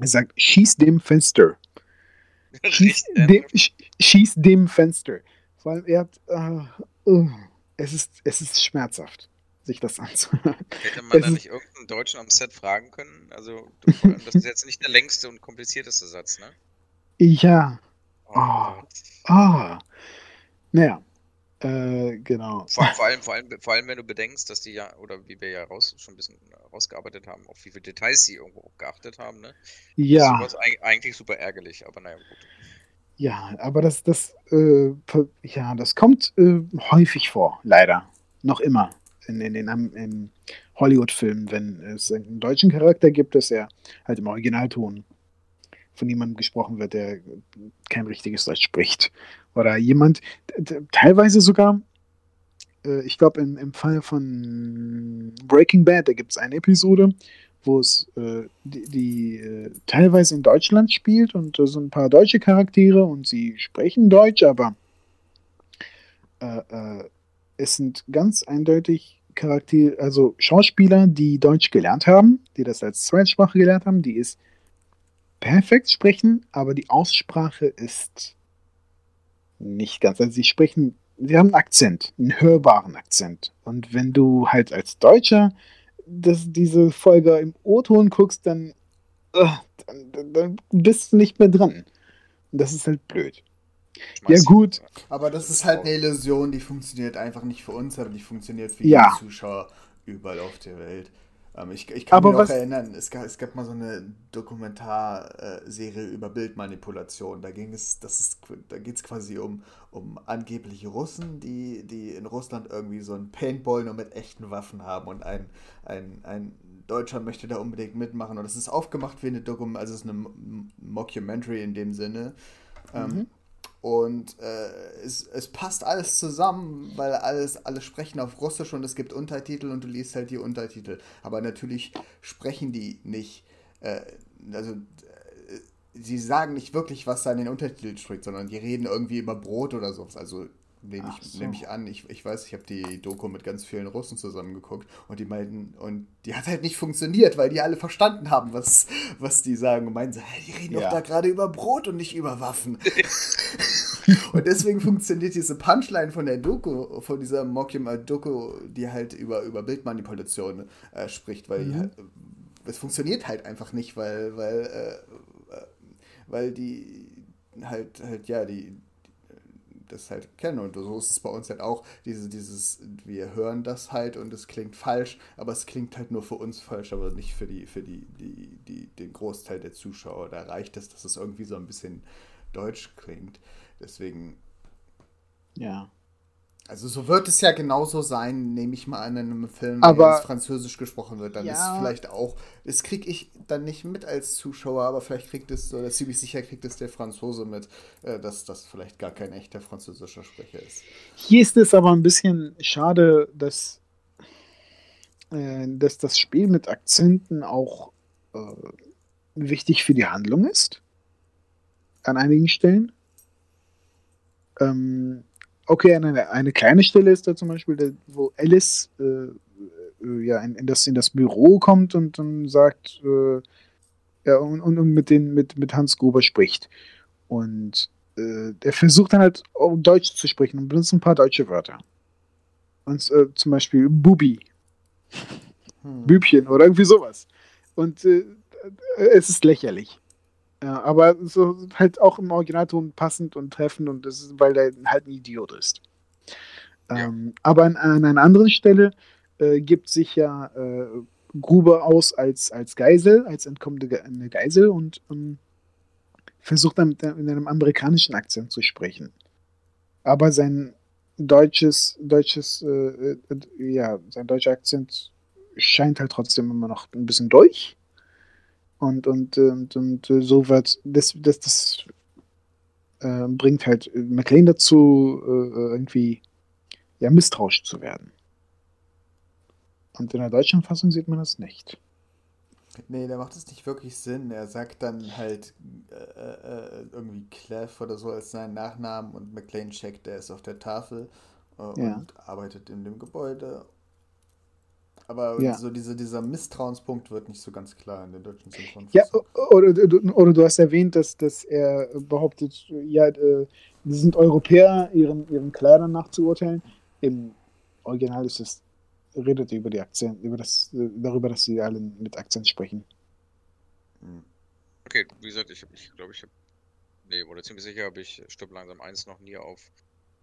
Er sagt, schieß dem Fenster. Schieß dem, sch- schieß dem Fenster. Vor allem, er hat. Äh, uh, es, ist, es ist schmerzhaft, sich das anzuhören. Hätte man es da ist- nicht irgendeinen Deutschen am Set fragen können? Also, das ist jetzt nicht der längste und komplizierteste Satz, ne? Ja. Oh, Oh. Ah. Naja. Äh, genau. Vor, vor, allem, vor, allem, vor allem, wenn du bedenkst, dass die ja, oder wie wir ja raus, schon ein bisschen rausgearbeitet haben, auf wie viele Details sie irgendwo geachtet haben, ne? Ist Ja. sowas eig- eigentlich super ärgerlich, aber naja, gut. Ja, aber das, das, äh, ja, das kommt äh, häufig vor, leider. Noch immer in, in Am- in Hollywood-Filmen, wenn es einen deutschen Charakter gibt, dass er halt im Originalton von jemandem gesprochen wird, der kein richtiges Deutsch spricht. Oder jemand, teilweise sogar, äh, ich glaube, im Fall von Breaking Bad, da gibt es eine Episode, wo es äh, die, die äh, teilweise in Deutschland spielt und da sind ein paar deutsche Charaktere und sie sprechen Deutsch, aber äh, äh, es sind ganz eindeutig Charaktere, also Schauspieler, die Deutsch gelernt haben, die das als Zweitsprache gelernt haben, die es perfekt sprechen, aber die Aussprache ist nicht ganz. Also sie sprechen, sie haben einen Akzent, einen hörbaren Akzent. Und wenn du halt als Deutscher das, diese Folge im O-Ton guckst, dann, äh, dann, dann, dann bist du nicht mehr dran. Und das ist halt blöd. Ja, gut. Aber das ist halt eine Illusion, die funktioniert einfach nicht für uns, aber die funktioniert für Ja. jeden Zuschauer überall auf der Welt. Ähm, ich, ich kann Aber mich noch erinnern, es gab, es gab mal so eine Dokumentarserie über Bildmanipulation. Da ging es, das ist, da geht es quasi um, um angebliche Russen, die, die in Russland irgendwie so ein Paintball nur mit echten Waffen haben und ein, ein, ein Deutscher möchte da unbedingt mitmachen. Und es ist aufgemacht wie eine Dokum, also es ist eine Mockumentary in dem Sinne. Ähm, und äh, es, es passt alles zusammen, weil alles, alle sprechen auf Russisch und es gibt Untertitel und du liest halt die Untertitel. Aber natürlich sprechen die nicht, äh, also äh, sie sagen nicht wirklich, was da in den Untertiteln steht, sondern die reden irgendwie über Brot oder sowas. Also nehme ich, so. nehm ich an, ich, ich weiß, ich habe die Doku mit ganz vielen Russen zusammengeguckt und die meinten, und die hat halt nicht funktioniert, weil die alle verstanden haben, was, was die sagen und meinen so, "Hä, die reden Ja. doch da gerade über Brot und nicht über Waffen. Und deswegen funktioniert diese Punchline von der Doku, von dieser Mockum-Doku, die halt über, über Bildmanipulation äh, spricht, weil Mhm. halt, es funktioniert halt einfach nicht, weil, weil, äh, äh, weil die halt, halt, ja, die das halt kennen und so ist es bei uns halt auch, diese, dieses, wir hören das halt und es klingt falsch, aber es klingt halt nur für uns falsch, aber nicht für die, für die, die, die, den Großteil der Zuschauer. Da reicht es, dass es irgendwie so ein bisschen deutsch klingt. Deswegen, Ja. Also so wird es ja genauso sein, nehme ich mal an, in einem Film, Aber- wenn es Französisch gesprochen wird, dann Ja. ist vielleicht auch, das kriege ich dann nicht mit als Zuschauer, aber vielleicht kriegt es, oder ziemlich sicher kriegt es der Franzose mit, äh, dass das vielleicht gar kein echter französischer Sprecher ist. Hier ist es aber ein bisschen schade, dass, äh, dass das Spiel mit Akzenten auch äh, wichtig für die Handlung ist. An einigen Stellen. Ähm, okay, eine, eine kleine Stelle ist da zum Beispiel, wo Alice äh, äh, ja, in, in, das, in das Büro kommt und dann sagt, äh, ja, und, und, und mit, den, mit, mit Hans Gruber spricht. Und äh, der versucht dann halt auch Deutsch zu sprechen und benutzt ein paar deutsche Wörter. Und äh, zum Beispiel Bubi, Hm. Bübchen oder irgendwie sowas. Und äh, es ist lächerlich. Ja, aber so halt auch im Originalton passend und treffend und das ist, weil er halt ein Idiot ist. Ja. Ähm, aber an, an einer anderen Stelle äh, gibt sich ja äh, Gruber aus als, als Geisel, als entkommene Ge eine Geisel und ähm, versucht dann in einem amerikanischen Akzent zu sprechen. Aber sein deutsches, deutsches, äh, äh, ja, sein deutscher Akzent scheint halt trotzdem immer noch ein bisschen durch. Und, und, und, und so wird das, das, das äh, bringt halt McLean dazu, äh, irgendwie ja, misstrauisch zu werden. Und in der deutschen Fassung sieht man das nicht. Nee, der macht es nicht wirklich Sinn. Er sagt dann halt äh, äh, irgendwie Clef oder so als seinen Nachnamen und McLean checkt, der ist auf der Tafel äh, ja. und arbeitet in dem Gebäude. Aber ja. so diese, dieser Misstrauenspunkt wird nicht so ganz klar in der deutschen Synchronfassung. Ja, oder, oder du hast erwähnt, dass, dass er behauptet, ja, äh, die sind Europäer, ihren, ihren Kleidern nachzuurteilen. Im Original ist es redet über die Akzent, über das, darüber, dass sie alle mit Akzent sprechen. Hm. Okay, wie gesagt, ich, ich glaube, ich habe, nee, oder ziemlich sicher habe ich Stirb langsam 1 noch nie auf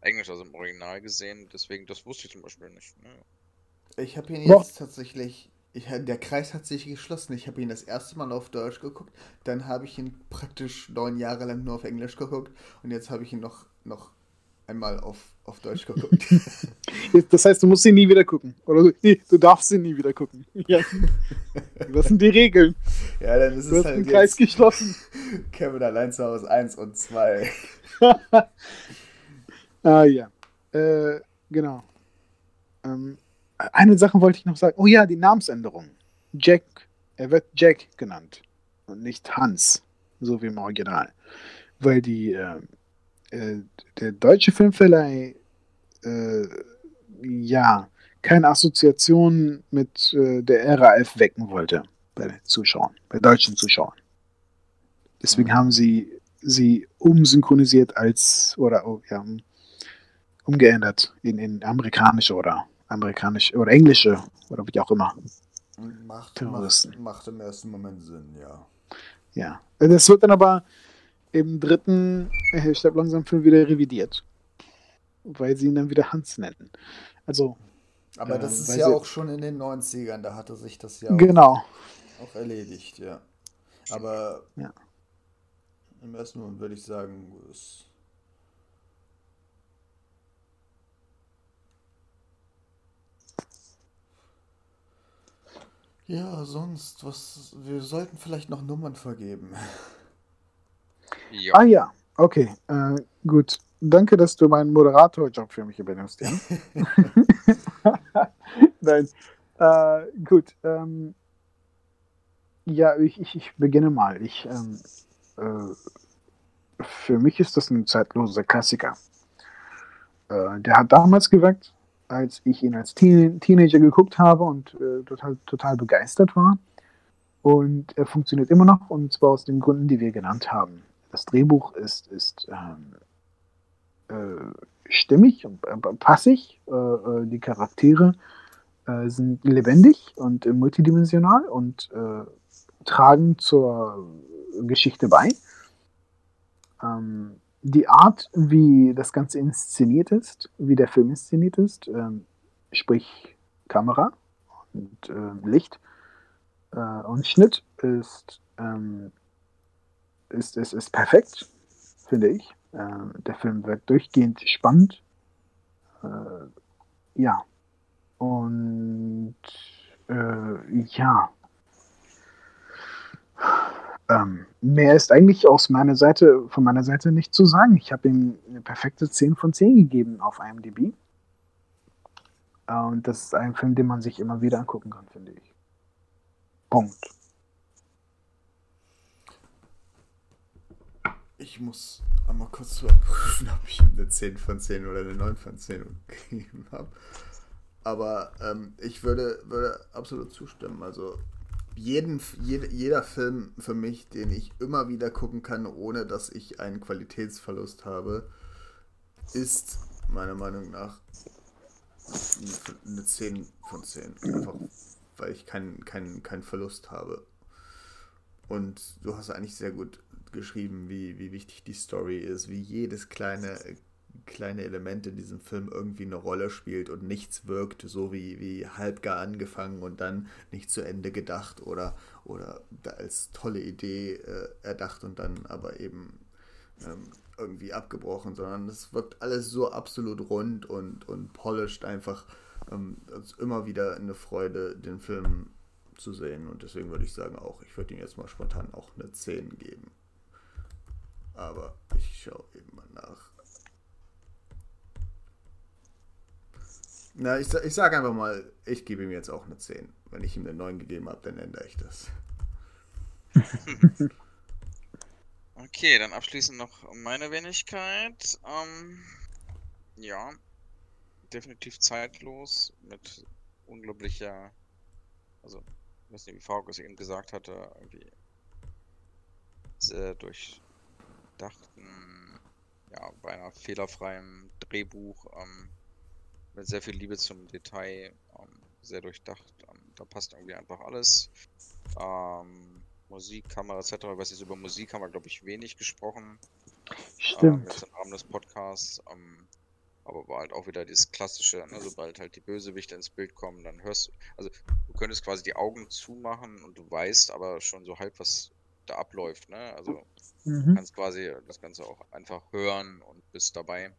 Englisch, also im Original gesehen, deswegen, das wusste ich zum Beispiel nicht. Ne? Ich habe ihn jetzt Boah. tatsächlich, ich, der Kreis hat sich geschlossen. Ich habe ihn das erste Mal auf Deutsch geguckt, dann habe ich ihn praktisch neun Jahre lang nur auf Englisch geguckt und jetzt habe ich ihn noch, noch einmal auf, auf Deutsch geguckt. Das heißt, du musst ihn nie wieder gucken. Oder du, nee, du darfst ihn nie wieder gucken. Ja. Das sind die Regeln. Ja, dann ist du es hast halt den Kreis geschlossen. Kevin allein zu Hause 1 und 2. ah ja. Äh, genau. Ähm, eine Sache wollte ich noch sagen. Oh ja, die Namensänderung. Jack. Er wird Jack genannt. Und nicht Hans. So wie im Original. Weil die. Äh, äh, der deutsche Filmverleih äh, ja keine Assoziation mit äh, der RAF wecken wollte bei den Zuschauern, bei deutschen Zuschauern. Deswegen haben sie sie umsynchronisiert als oder oh, ja, umgeändert in, in amerikanische oder amerikanische oder englische oder wie auch immer. Macht, macht, macht im ersten Moment Sinn, ja. Ja. Das wird dann aber im dritten äh, Stirb langsam Film wieder revidiert. Weil sie ihn dann wieder Hans nennen. Also. Aber das äh, ist ja auch schon in den 90ern, da hatte sich das ja genau. auch, auch erledigt, ja. Aber ja. im ersten Moment würde ich sagen, es Ja, sonst, was. Wir sollten vielleicht noch Nummern vergeben. Ja. Ah ja, okay, äh, gut. Danke, dass du meinen Moderatorjob für mich übernimmst. Ja? Nein, äh, gut. Ähm, ja, ich, ich, ich, beginne mal. Ich, ähm, äh, für mich ist das ein zeitloser Klassiker. Äh, der hat damals geweckt, als ich ihn als Teen Teenager geguckt habe und äh, total, total begeistert war. Und er funktioniert immer noch, und zwar aus den Gründen, die wir genannt haben das Drehbuch ist, ist ähm, äh, stimmig und äh, passig. Äh, äh, die Charaktere äh, sind lebendig und multidimensional und tragen zur Geschichte bei. Ähm, die Art, wie das Ganze inszeniert ist, wie der Film inszeniert ist, ähm, sprich Kamera und äh, Licht äh, und Schnitt, ist ähm, ist, ist, ist perfekt, finde ich. Äh, der Film wird durchgehend spannend. Äh, ja. Und äh, ja. Ähm, mehr ist eigentlich aus meiner Seite, von meiner Seite nicht zu sagen. Ich habe ihm eine perfekte 10 von 10 gegeben auf IMDb. Äh, und das ist ein Film, den man sich immer wieder angucken kann, finde ich. Punkt. Ich muss einmal kurz überprüfen, ob ich ihm eine 10 von 10 oder eine 9 von 10 gegeben habe. Aber ähm, ich würde, würde absolut zustimmen. Also jeden, jede, jeder Film für mich, den ich immer wieder gucken kann, ohne dass ich einen Qualitätsverlust habe, ist meiner Meinung nach eine 10 von 10. Einfach weil ich keinen kein, kein Verlust habe. Und du hast eigentlich sehr gut geschrieben, wie, wie wichtig die Story ist, wie jedes kleine kleine Element in diesem Film irgendwie eine Rolle spielt und nichts wirkt so wie, wie halbgar angefangen und dann nicht zu Ende gedacht oder, oder als tolle Idee äh, erdacht und dann aber eben ähm, irgendwie abgebrochen, sondern es wirkt alles so absolut rund und, und polished einfach. Ähm, immer wieder eine Freude, den Film zu sehen und deswegen würde ich sagen auch, ich würde ihm jetzt mal spontan auch eine 10 geben. Aber ich schaue eben mal nach. Na, ich, ich sage einfach mal, ich gebe ihm jetzt auch eine 10. Wenn ich ihm eine 9 gegeben habe, dann ändere ich das. okay, dann abschließend noch meine Wenigkeit. Ähm, ja, definitiv zeitlos mit unglaublicher, also, ich weiß nicht, wie Fargus eben gesagt hatte, irgendwie sehr durchdachten, ja, beinahe fehlerfreien Drehbuch. Ähm, mit sehr viel Liebe zum Detail, ähm, sehr durchdacht. Ähm, da passt irgendwie einfach alles. Ähm, Musik, Kamera etc. Weiß nicht, über Musik haben wir, glaube ich, wenig gesprochen. Stimmt. Ähm, jetzt im Rahmen des Podcasts. Ähm, aber war halt auch wieder dieses klassische, ne, sobald halt die Bösewichte ins Bild kommen, dann hörst du, also du könntest quasi die Augen zumachen und du weißt aber schon so halb, was da abläuft, ne? Also mhm. kannst quasi das Ganze auch einfach hören und bist dabei.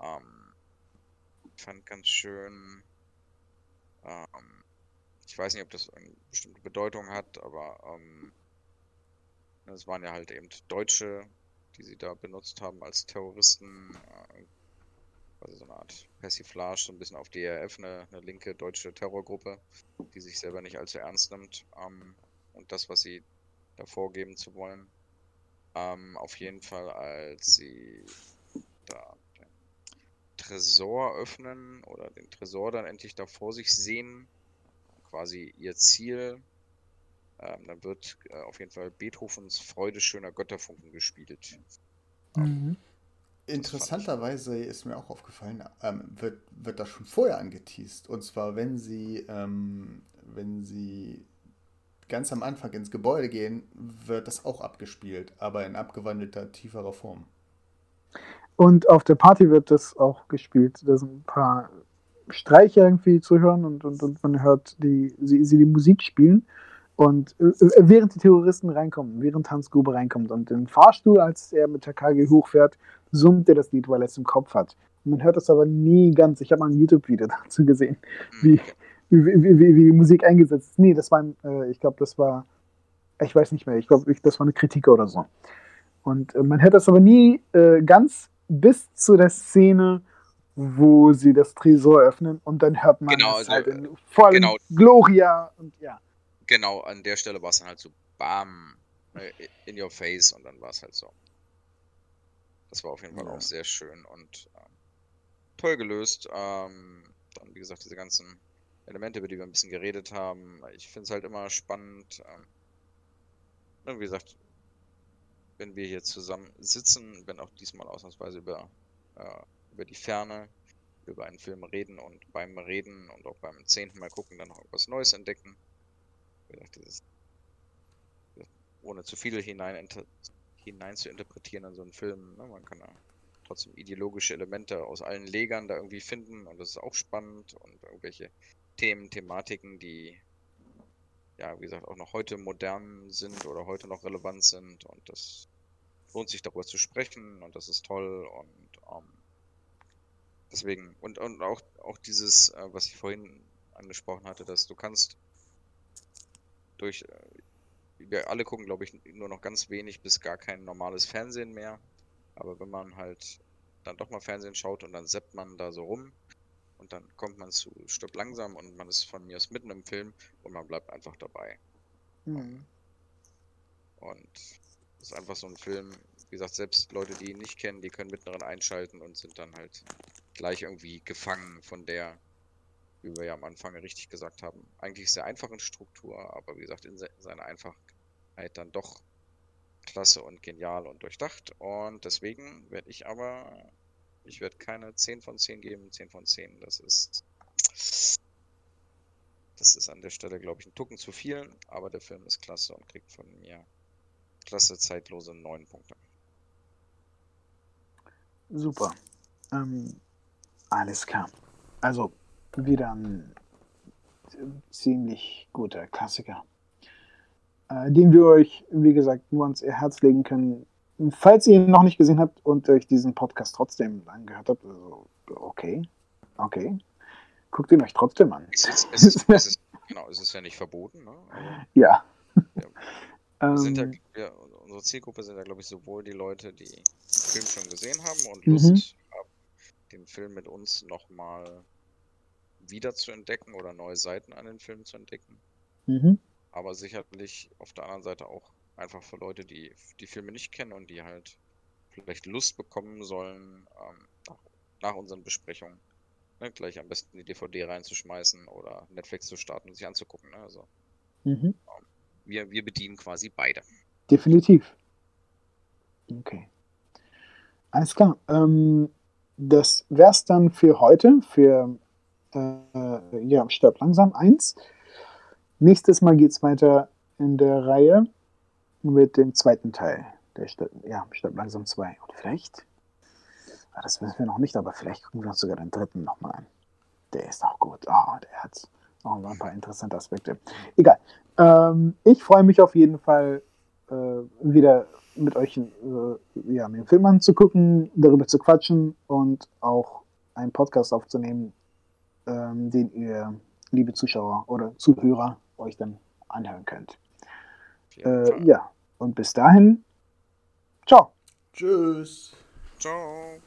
Ähm, fand ganz schön. Ähm, ich weiß nicht, ob das eine bestimmte Bedeutung hat, aber ähm, es waren ja halt eben Deutsche, die sie da benutzt haben als Terroristen. Äh, also so eine Art Persiflage, so ein bisschen auf DRF, eine, eine linke deutsche Terrorgruppe, die sich selber nicht allzu ernst nimmt. Ähm, und das, was sie da vorgeben zu wollen. Ähm, auf jeden Fall, als sie Tresor öffnen oder den Tresor dann endlich da vor sich sehen, quasi ihr Ziel, ähm, dann wird äh, auf jeden Fall Beethovens Freude schöner Götterfunken gespielt. Mhm. Interessanterweise ist mir auch aufgefallen, ähm, wird, wird das schon vorher angeteased. Und zwar, wenn sie, ähm, wenn sie ganz am Anfang ins Gebäude gehen, wird das auch abgespielt, aber in abgewandelter, tieferer Form. Und auf der Party wird das auch gespielt. Da sind ein paar Streiche irgendwie zu hören und, und, und man hört die, sie, sie die Musik spielen. Und äh, während die Terroristen reinkommen, während Hans Gruber reinkommt und im Fahrstuhl, als er mit KG hochfährt, summt er das Lied, weil er es im Kopf hat. Man hört das aber nie ganz. Ich habe mal ein YouTube-Video dazu gesehen, wie, wie, wie, wie, die Musik eingesetzt ist. Nee, das war, äh, ich glaube, das war, ich weiß nicht mehr, ich glaube, das war eine Kritik oder so. Und äh, man hört das aber nie äh, ganz bis zu der Szene, wo sie das Tresor öffnen und dann hört man genau, also, halt in vollem genau, Gloria und ja. Genau, an der Stelle war es dann halt so bam, äh, in your face und dann war es halt so. Das war auf jeden Fall ja. auch sehr schön und ähm, toll gelöst. Ähm, dann, wie gesagt, diese ganzen Elemente, über die wir ein bisschen geredet haben. Ich finde es halt immer spannend. Ähm, wie gesagt, wenn wir hier zusammen sitzen, wenn auch diesmal ausnahmsweise über, äh, über die Ferne, über einen Film reden und beim Reden und auch beim zehnten Mal gucken dann noch etwas Neues entdecken. Dieses, ohne zu viel hinein, hinein zu interpretieren in so einen Film. Ne? Man kann da trotzdem ideologische Elemente aus allen Legern da irgendwie finden und das ist auch spannend und irgendwelche Themen, Thematiken, die ja, wie gesagt, auch noch heute modern sind oder heute noch relevant sind und das lohnt sich darüber zu sprechen und das ist toll und ähm, deswegen und, und auch, auch dieses, äh, was ich vorhin angesprochen hatte, dass du kannst durch, äh, wir alle gucken, glaube ich, nur noch ganz wenig bis gar kein normales Fernsehen mehr, aber wenn man halt dann doch mal Fernsehen schaut und dann seppt man da so rum und dann kommt man zu Stück langsam und man ist von mir aus mitten im Film und man bleibt einfach dabei. Mhm. Und das ist einfach so ein Film, wie gesagt, selbst Leute, die ihn nicht kennen, die können mittendrin einschalten und sind dann halt gleich irgendwie gefangen von der, wie wir ja am Anfang richtig gesagt haben, eigentlich sehr einfachen Struktur, aber wie gesagt, in seiner Einfachheit dann doch klasse und genial und durchdacht. Und deswegen werde ich aber ich werde keine 10 von 10 geben. 10 von 10, das ist. Das ist an der Stelle, glaube ich, ein Tucken zu viel, aber der Film ist klasse und kriegt von mir klasse zeitlose 9 Punkte. Super. Ähm, alles klar. Also wieder ein ziemlich guter Klassiker, äh, den wir euch, wie gesagt, nur ans Herz legen können. Falls ihr ihn noch nicht gesehen habt und euch diesen Podcast trotzdem angehört habt, also okay, okay, guckt ihn euch trotzdem an. Es ist, es ist, es ist, genau, es ist ja nicht verboten. Ne? Aber, ja. ja. Wir sind ja, ähm. wir, unsere Zielgruppe sind ja, glaube ich, sowohl die Leute, die den Film schon gesehen haben und Lust mhm. haben, den Film mit uns nochmal wieder zu entdecken oder neue Seiten an den Film zu entdecken. Mhm. Aber sicherlich auf der anderen Seite auch einfach für Leute, die die Filme nicht kennen und die halt vielleicht Lust bekommen sollen, ähm, nach, nach, unseren Besprechungen ne, gleich am besten die DVD reinzuschmeißen oder Netflix zu starten und sich anzugucken. Ne? Also, mhm. ähm, wir, wir bedienen quasi beide. Definitiv. Okay. Alles klar. Ähm, das wäre es dann für heute, für äh, ja, Stirb langsam 1. Nächstes Mal geht es weiter in der Reihe mit dem zweiten Teil. Der Stirb, ja, Stirb langsam 2. Und vielleicht, ah, das wissen wir noch nicht, aber vielleicht gucken wir uns sogar den dritten nochmal an. Der ist auch gut. Oh, der hat auch ein paar interessante Aspekte. Egal. Ähm, ich freue mich auf jeden Fall äh, wieder mit euch äh, ja, mir den Film anzugucken, darüber zu quatschen und auch einen Podcast aufzunehmen, ähm, den ihr, liebe Zuschauer oder Zuhörer, euch dann anhören könnt. Äh, ja, und bis dahin, ciao. Tschüss. Ciao.